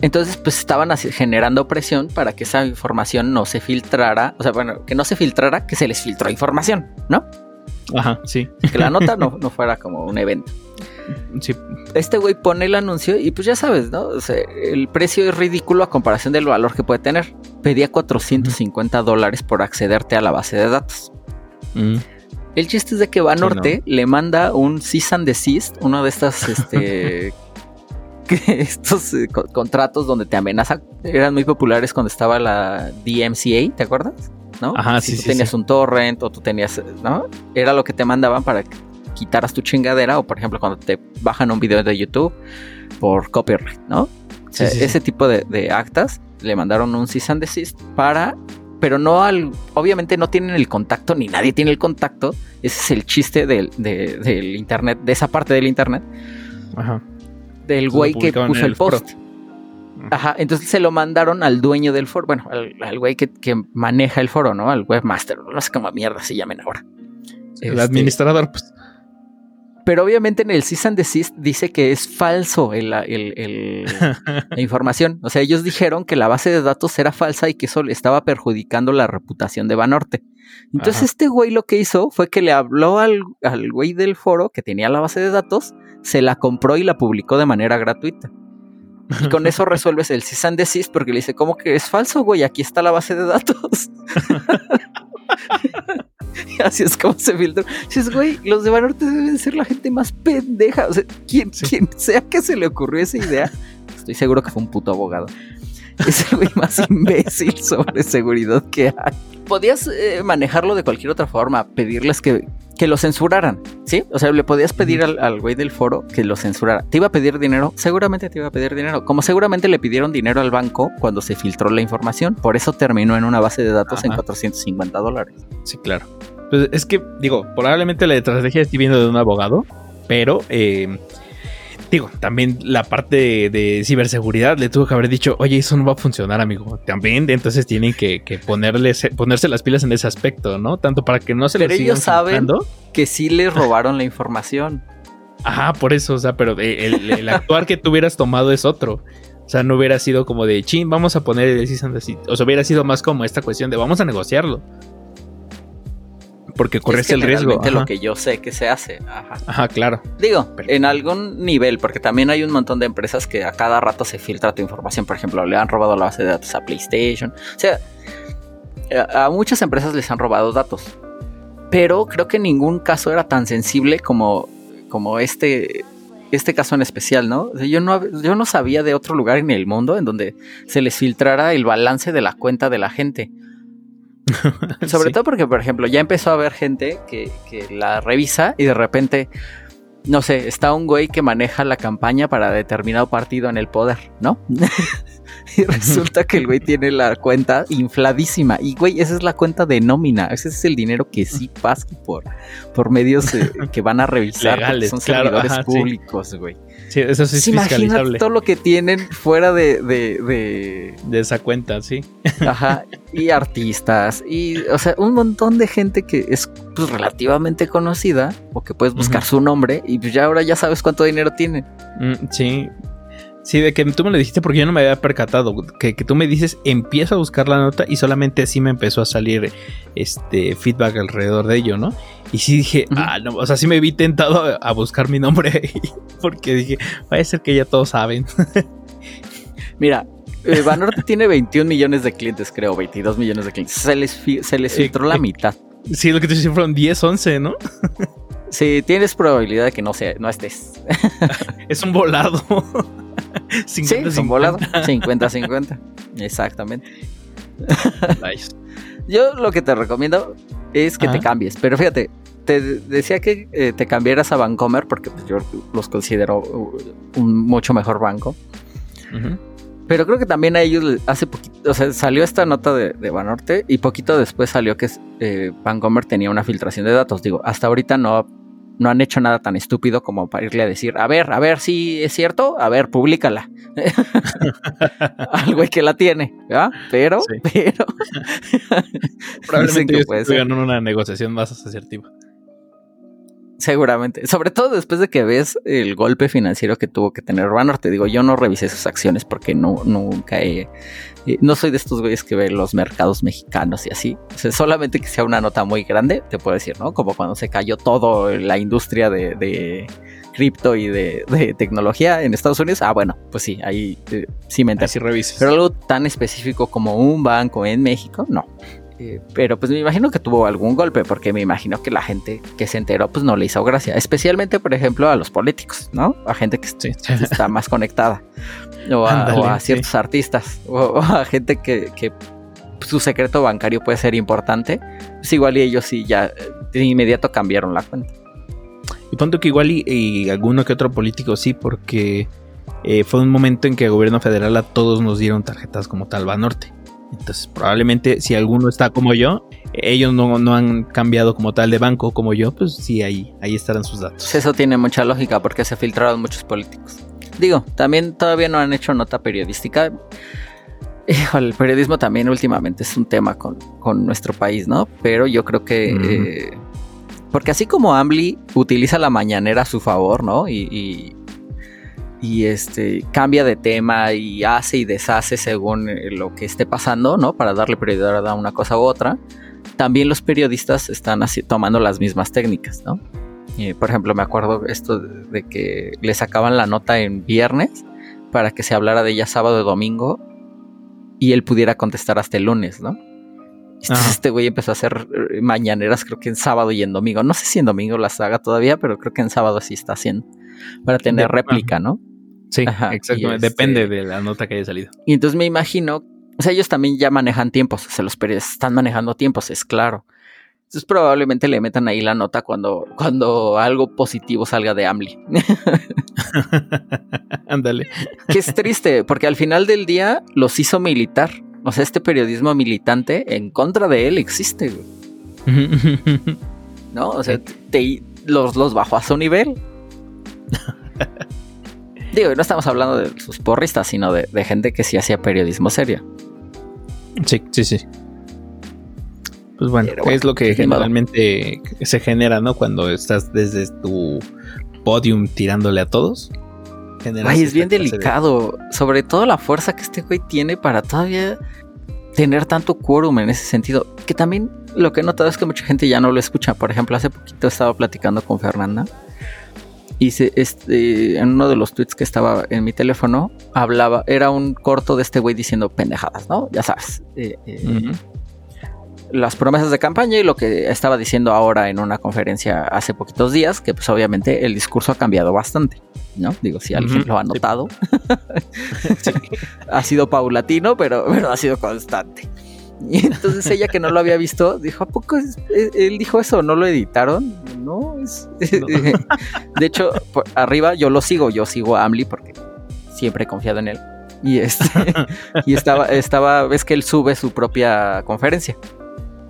Entonces, pues estaban generando presión para que esa información no se filtrara, o sea, bueno, que no se filtrara, que se les filtró información, ¿no? Ajá, sí. Que la nota no, no fuera como un evento. Este güey pone el anuncio y pues ya sabes, ¿no? O sea, el precio es ridículo a comparación del valor que puede tener. Pedía 450 dólares por accederte a la base de datos. Mm. El chiste es de que Banorte le manda un cease and desist, uno de estas, este, estos eh, contratos donde te amenazan. Eran muy populares cuando estaba la DMCA, ¿te acuerdas? ¿No? Ajá, si tú tenías un torrent o tú tenías, ¿no? Era lo que te mandaban para que quitaras tu chingadera o por ejemplo cuando te bajan un video de YouTube por copyright, ¿no? ese tipo de, actas le mandaron un cease and desist para, pero no al, obviamente no tienen el contacto ni nadie tiene el contacto. Ese es el chiste del, internet, de esa parte del internet. Ajá. Del güey que puso el, post. Ajá, entonces se lo mandaron al dueño del foro, bueno, al, güey que, maneja el foro, ¿no? Al webmaster, no sé cómo mierda se llamen ahora. El este, administrador, pues. Pero obviamente en el cease and desist dice que es falso la información. O sea, ellos dijeron que la base de datos era falsa y que eso le estaba perjudicando la reputación de Banorte. Entonces este güey lo que hizo fue que le habló al, al güey del foro que tenía la base de datos, se la compró y la publicó de manera gratuita. Y con eso resuelves el cease and desist porque le dice, ¿cómo que es falso, güey? Aquí está la base de datos. Así es como se filtró. Dices, güey, los de Banorte deben ser la gente más pendeja. O sea, quien, quien sea que se le ocurrió esa idea, estoy seguro que fue un puto abogado. Es el güey más imbécil sobre seguridad que hay. Podías eh, manejarlo de cualquier otra forma, pedirles que, que lo censuraran, ¿sí? O sea, le podías pedir al, güey del foro que lo censurara. ¿Te iba a pedir dinero? Seguramente te iba a pedir dinero. Como seguramente le pidieron dinero al banco cuando se filtró la información. Por eso terminó en una base de datos en 450 dólares. Sí, claro. Pues es que, digo, probablemente la estrategia esté viendo de un abogado, pero eh, digo, también la parte de, ciberseguridad le tuvo que haber dicho, oye, eso no va a funcionar, amigo. También, entonces tienen que, ponerle, ponerse las pilas en ese aspecto, ¿no? Tanto para que no se Pero ellos saben que sí les robaron la información. Ajá, por eso, o sea, pero el, actuar que tú hubieras tomado es otro. O sea, no hubiera sido como de, chin, vamos a poner el así. O sea, hubiera sido más como esta cuestión de, vamos a negociarlo. Porque corres el riesgo. lo que yo sé que se hace. Ajá, Ajá claro. Digo, en algún nivel, porque también hay un montón de empresas que a cada rato se filtra tu información. Por ejemplo, le han robado la base de datos a PlayStation. O sea, a muchas empresas les han robado datos. Pero creo que ningún caso era tan sensible como, como este, este caso en especial, ¿no? yo ¿no? Yo no sabía de otro lugar en el mundo en donde se les filtrara el balance de la cuenta de la gente. Sobre todo porque, por ejemplo, ya empezó a haber gente que, que la revisa y de repente no sé, está un güey que maneja la campaña para determinado partido en el poder, ¿no? y resulta que el güey tiene la cuenta infladísima. Y güey, esa es la cuenta de nómina. Ese es el dinero que sí pasa por, por medios eh, que van a revisar. son servidores públicos, güey. Sí, eso sí es fiscalizable. todo lo que tienen fuera de, de, de... esa cuenta, sí. Ajá. Y artistas. Y, o sea, un montón de gente que es pues, relativamente conocida o que puedes buscar su nombre y pues ya ahora ya sabes cuánto dinero tiene. Mm, sí, Sí, de que tú me lo dijiste porque yo no me había percatado. Que, tú me dices, empiezo a buscar la nota y solamente así me empezó a salir este feedback alrededor de ello, ¿no? Y sí dije, ah, no, o sea, sí me vi tentado a, buscar mi nombre porque dije, vaya a ser que ya todos saben. Mira, eh, Banorte tiene 21 millones de clientes, creo, 22 millones de clientes. Se les, se les filtró la mitad. Sí, lo que te dije fueron 10, 11, ¿no? sí, tienes probabilidad de que no, sea, no estés. es un volado. 50, sí, 50-50. Exactamente. Yo lo que te recomiendo es que te cambies. Pero fíjate, te decía que eh, te cambiaras a Vancomer porque pues, yo los considero un mucho mejor banco. Pero creo que también a ellos hace poquito, o sea, salió esta nota de, de Banorte y poquito después salió que eh, Vancomer tenía una filtración de datos. Digo, hasta ahorita no no han hecho nada tan estúpido como para irle a decir, a ver, a ver si es cierto, a ver, públicala. Al güey que la tiene, ¿verdad? Pero, pero. Probablemente en una negociación más asertiva. Seguramente. Sobre todo después de que ves el golpe financiero que tuvo que tener Banner. Te digo, yo no revisé sus acciones porque no, nunca he. Eh, no soy de estos güeyes que ven los mercados mexicanos y así. O sea, solamente que sea una nota muy grande, te puedo decir, ¿no? Como cuando se cayó todo la industria de, cripto y de, tecnología en Estados Unidos. Ah, bueno, pues sí, ahí eh, sí me enteré. Pero algo tan específico como un banco en México, no. Eh, pero pues me imagino que tuvo algún golpe, porque me imagino que la gente que se enteró pues no le hizo gracia. Especialmente, por ejemplo, a los políticos, ¿no? A gente que está más conectada. O a, ciertos artistas. O, a gente que, su secreto bancario puede ser importante. Pues igual y ellos sí ya de inmediato cambiaron la cuenta. Y punto que igual y, alguno que otro político sí, porque eh, fue un momento en que el gobierno federal a todos nos dieron tarjetas como tal Banorte. Entonces, probablemente si alguno está como yo, ellos no, han cambiado como tal de banco como yo, pues sí, ahí, ahí estarán sus datos. Pues eso tiene mucha lógica porque se filtraron muchos políticos. Digo, también todavía no han hecho nota periodística. el periodismo también últimamente es un tema con, nuestro país, ¿no? Pero yo creo que... Eh, porque así como Ambly utiliza la mañanera a su favor, ¿no? y, y este cambia de tema y hace y deshace según eh, lo que esté pasando, ¿no? Para darle prioridad a una cosa u otra. También los periodistas están así, tomando las mismas técnicas, ¿no? por ejemplo, me acuerdo esto de que le sacaban la nota en viernes para que se hablara de ella sábado y domingo y él pudiera contestar hasta el lunes, ¿no? Entonces este güey empezó a hacer eh, mañaneras, creo que en sábado y en domingo. No sé si en domingo las haga todavía, pero creo que en sábado sí está haciendo. Para tener réplica, ¿no? Sí, exactamente. Depende este de la nota que haya salido. Y entonces me imagino, o sea, ellos también ya manejan tiempos, o sea, los periodistas están manejando tiempos, es claro. Entonces probablemente le metan ahí la nota cuando, cuando algo positivo salga de AMLI. Ándale. que es triste, porque al final del día los hizo militar. O sea, este periodismo militante en contra de él existe. ¿No? O sea, los, los bajó a su nivel. Digo, no estamos hablando de sus porristas, sino de, gente que sí hacía periodismo serio. Sí, sí, sí. Pues bueno, es lo que generalmente se genera, ¿no? Cuando estás desde tu podium tirándole a todos. Ay, es bien delicado. Sobre todo la fuerza que este güey tiene para todavía tener tanto quórum en ese sentido. Que también lo que he notado es que mucha gente ya no lo escucha. Por ejemplo, hace poquito estaba platicando con Fernanda. Y se, este, en uno de los tweets que estaba en mi teléfono, hablaba, era un corto de este güey diciendo pendejadas, ¿no? Ya sabes. Eh, eh, las promesas de campaña y lo que estaba diciendo ahora en una conferencia hace poquitos días, que pues obviamente el discurso ha cambiado bastante, ¿no? Digo, si alguien lo ha notado, ha sido paulatino, pero, pero ha sido constante. Y entonces ella que no lo había visto, dijo, ¿a poco él dijo eso? ¿No lo editaron? No, es... de hecho, arriba yo lo sigo, yo sigo a Amli porque siempre he confiado en él. Y este, y estaba, estaba, ves que él sube su propia conferencia.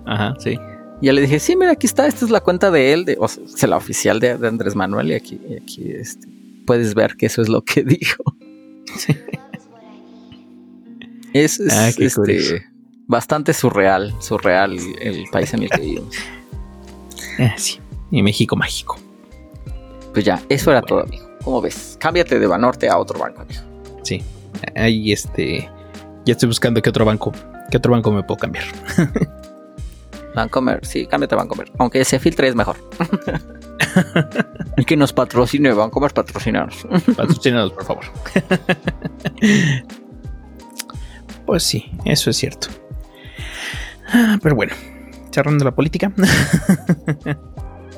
Ajá, sí. Y ya le dije, sí, mira, aquí está, esta es la cuenta de él, de, o sea, la oficial de, Andrés Manuel, y aquí, aquí este, puedes ver que eso es lo que dijo. Es, ah, este, bastante surreal, surreal el país en el que vivimos. Ah, sí, y México mágico. Pues ya, eso era todo, amigo. ¿Cómo ves? Cámbiate de Banorte a otro banco, amigo. Sí, ahí este, ya estoy buscando qué otro banco, qué otro banco me puedo cambiar. Vancomer, sí, cámbiate a Vancomer. Aunque ese filtre es mejor. que nos patrocine, Vancomer, patrocinados. patrocinados, por favor. pues sí, eso es cierto. Ah, pero bueno, cerrando la política.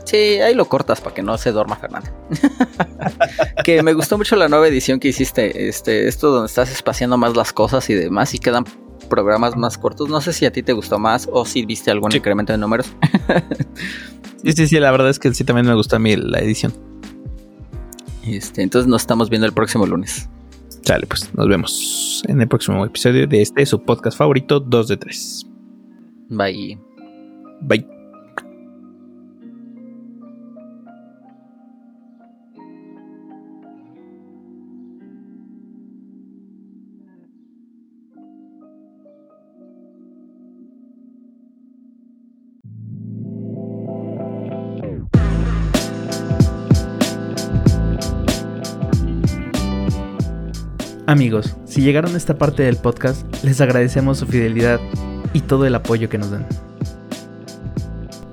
Sí, ahí lo cortas para que no se duerma Fernanda. que me gustó mucho la nueva edición que hiciste. Este, esto donde estás espaciando más las cosas y demás y quedan programas más cortos. No sé si a ti te gustó más o si viste algún incremento de números. sí, sí, sí, la verdad es que sí también me gustó a mí la edición. Este, entonces nos estamos viendo el próximo lunes. Sale, pues nos vemos en el próximo episodio de este, su podcast favorito, 2 de 3. Bye. Bye. Amigos, si llegaron a esta parte del podcast, les agradecemos su fidelidad y todo el apoyo que nos dan.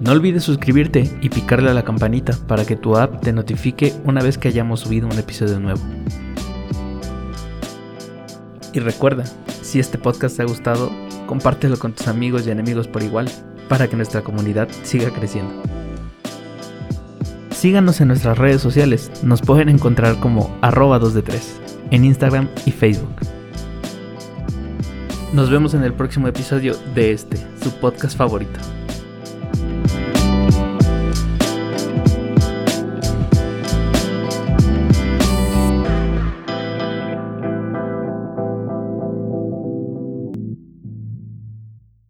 No olvides suscribirte y picarle a la campanita para que tu app te notifique una vez que hayamos subido un episodio nuevo. Y recuerda, si este podcast te ha gustado, compártelo con tus amigos y enemigos por igual para que nuestra comunidad siga creciendo. Síganos en nuestras redes sociales, nos pueden encontrar como arroba 2 de 3 en Instagram y Facebook. Nos vemos en el próximo episodio de este, su podcast favorito.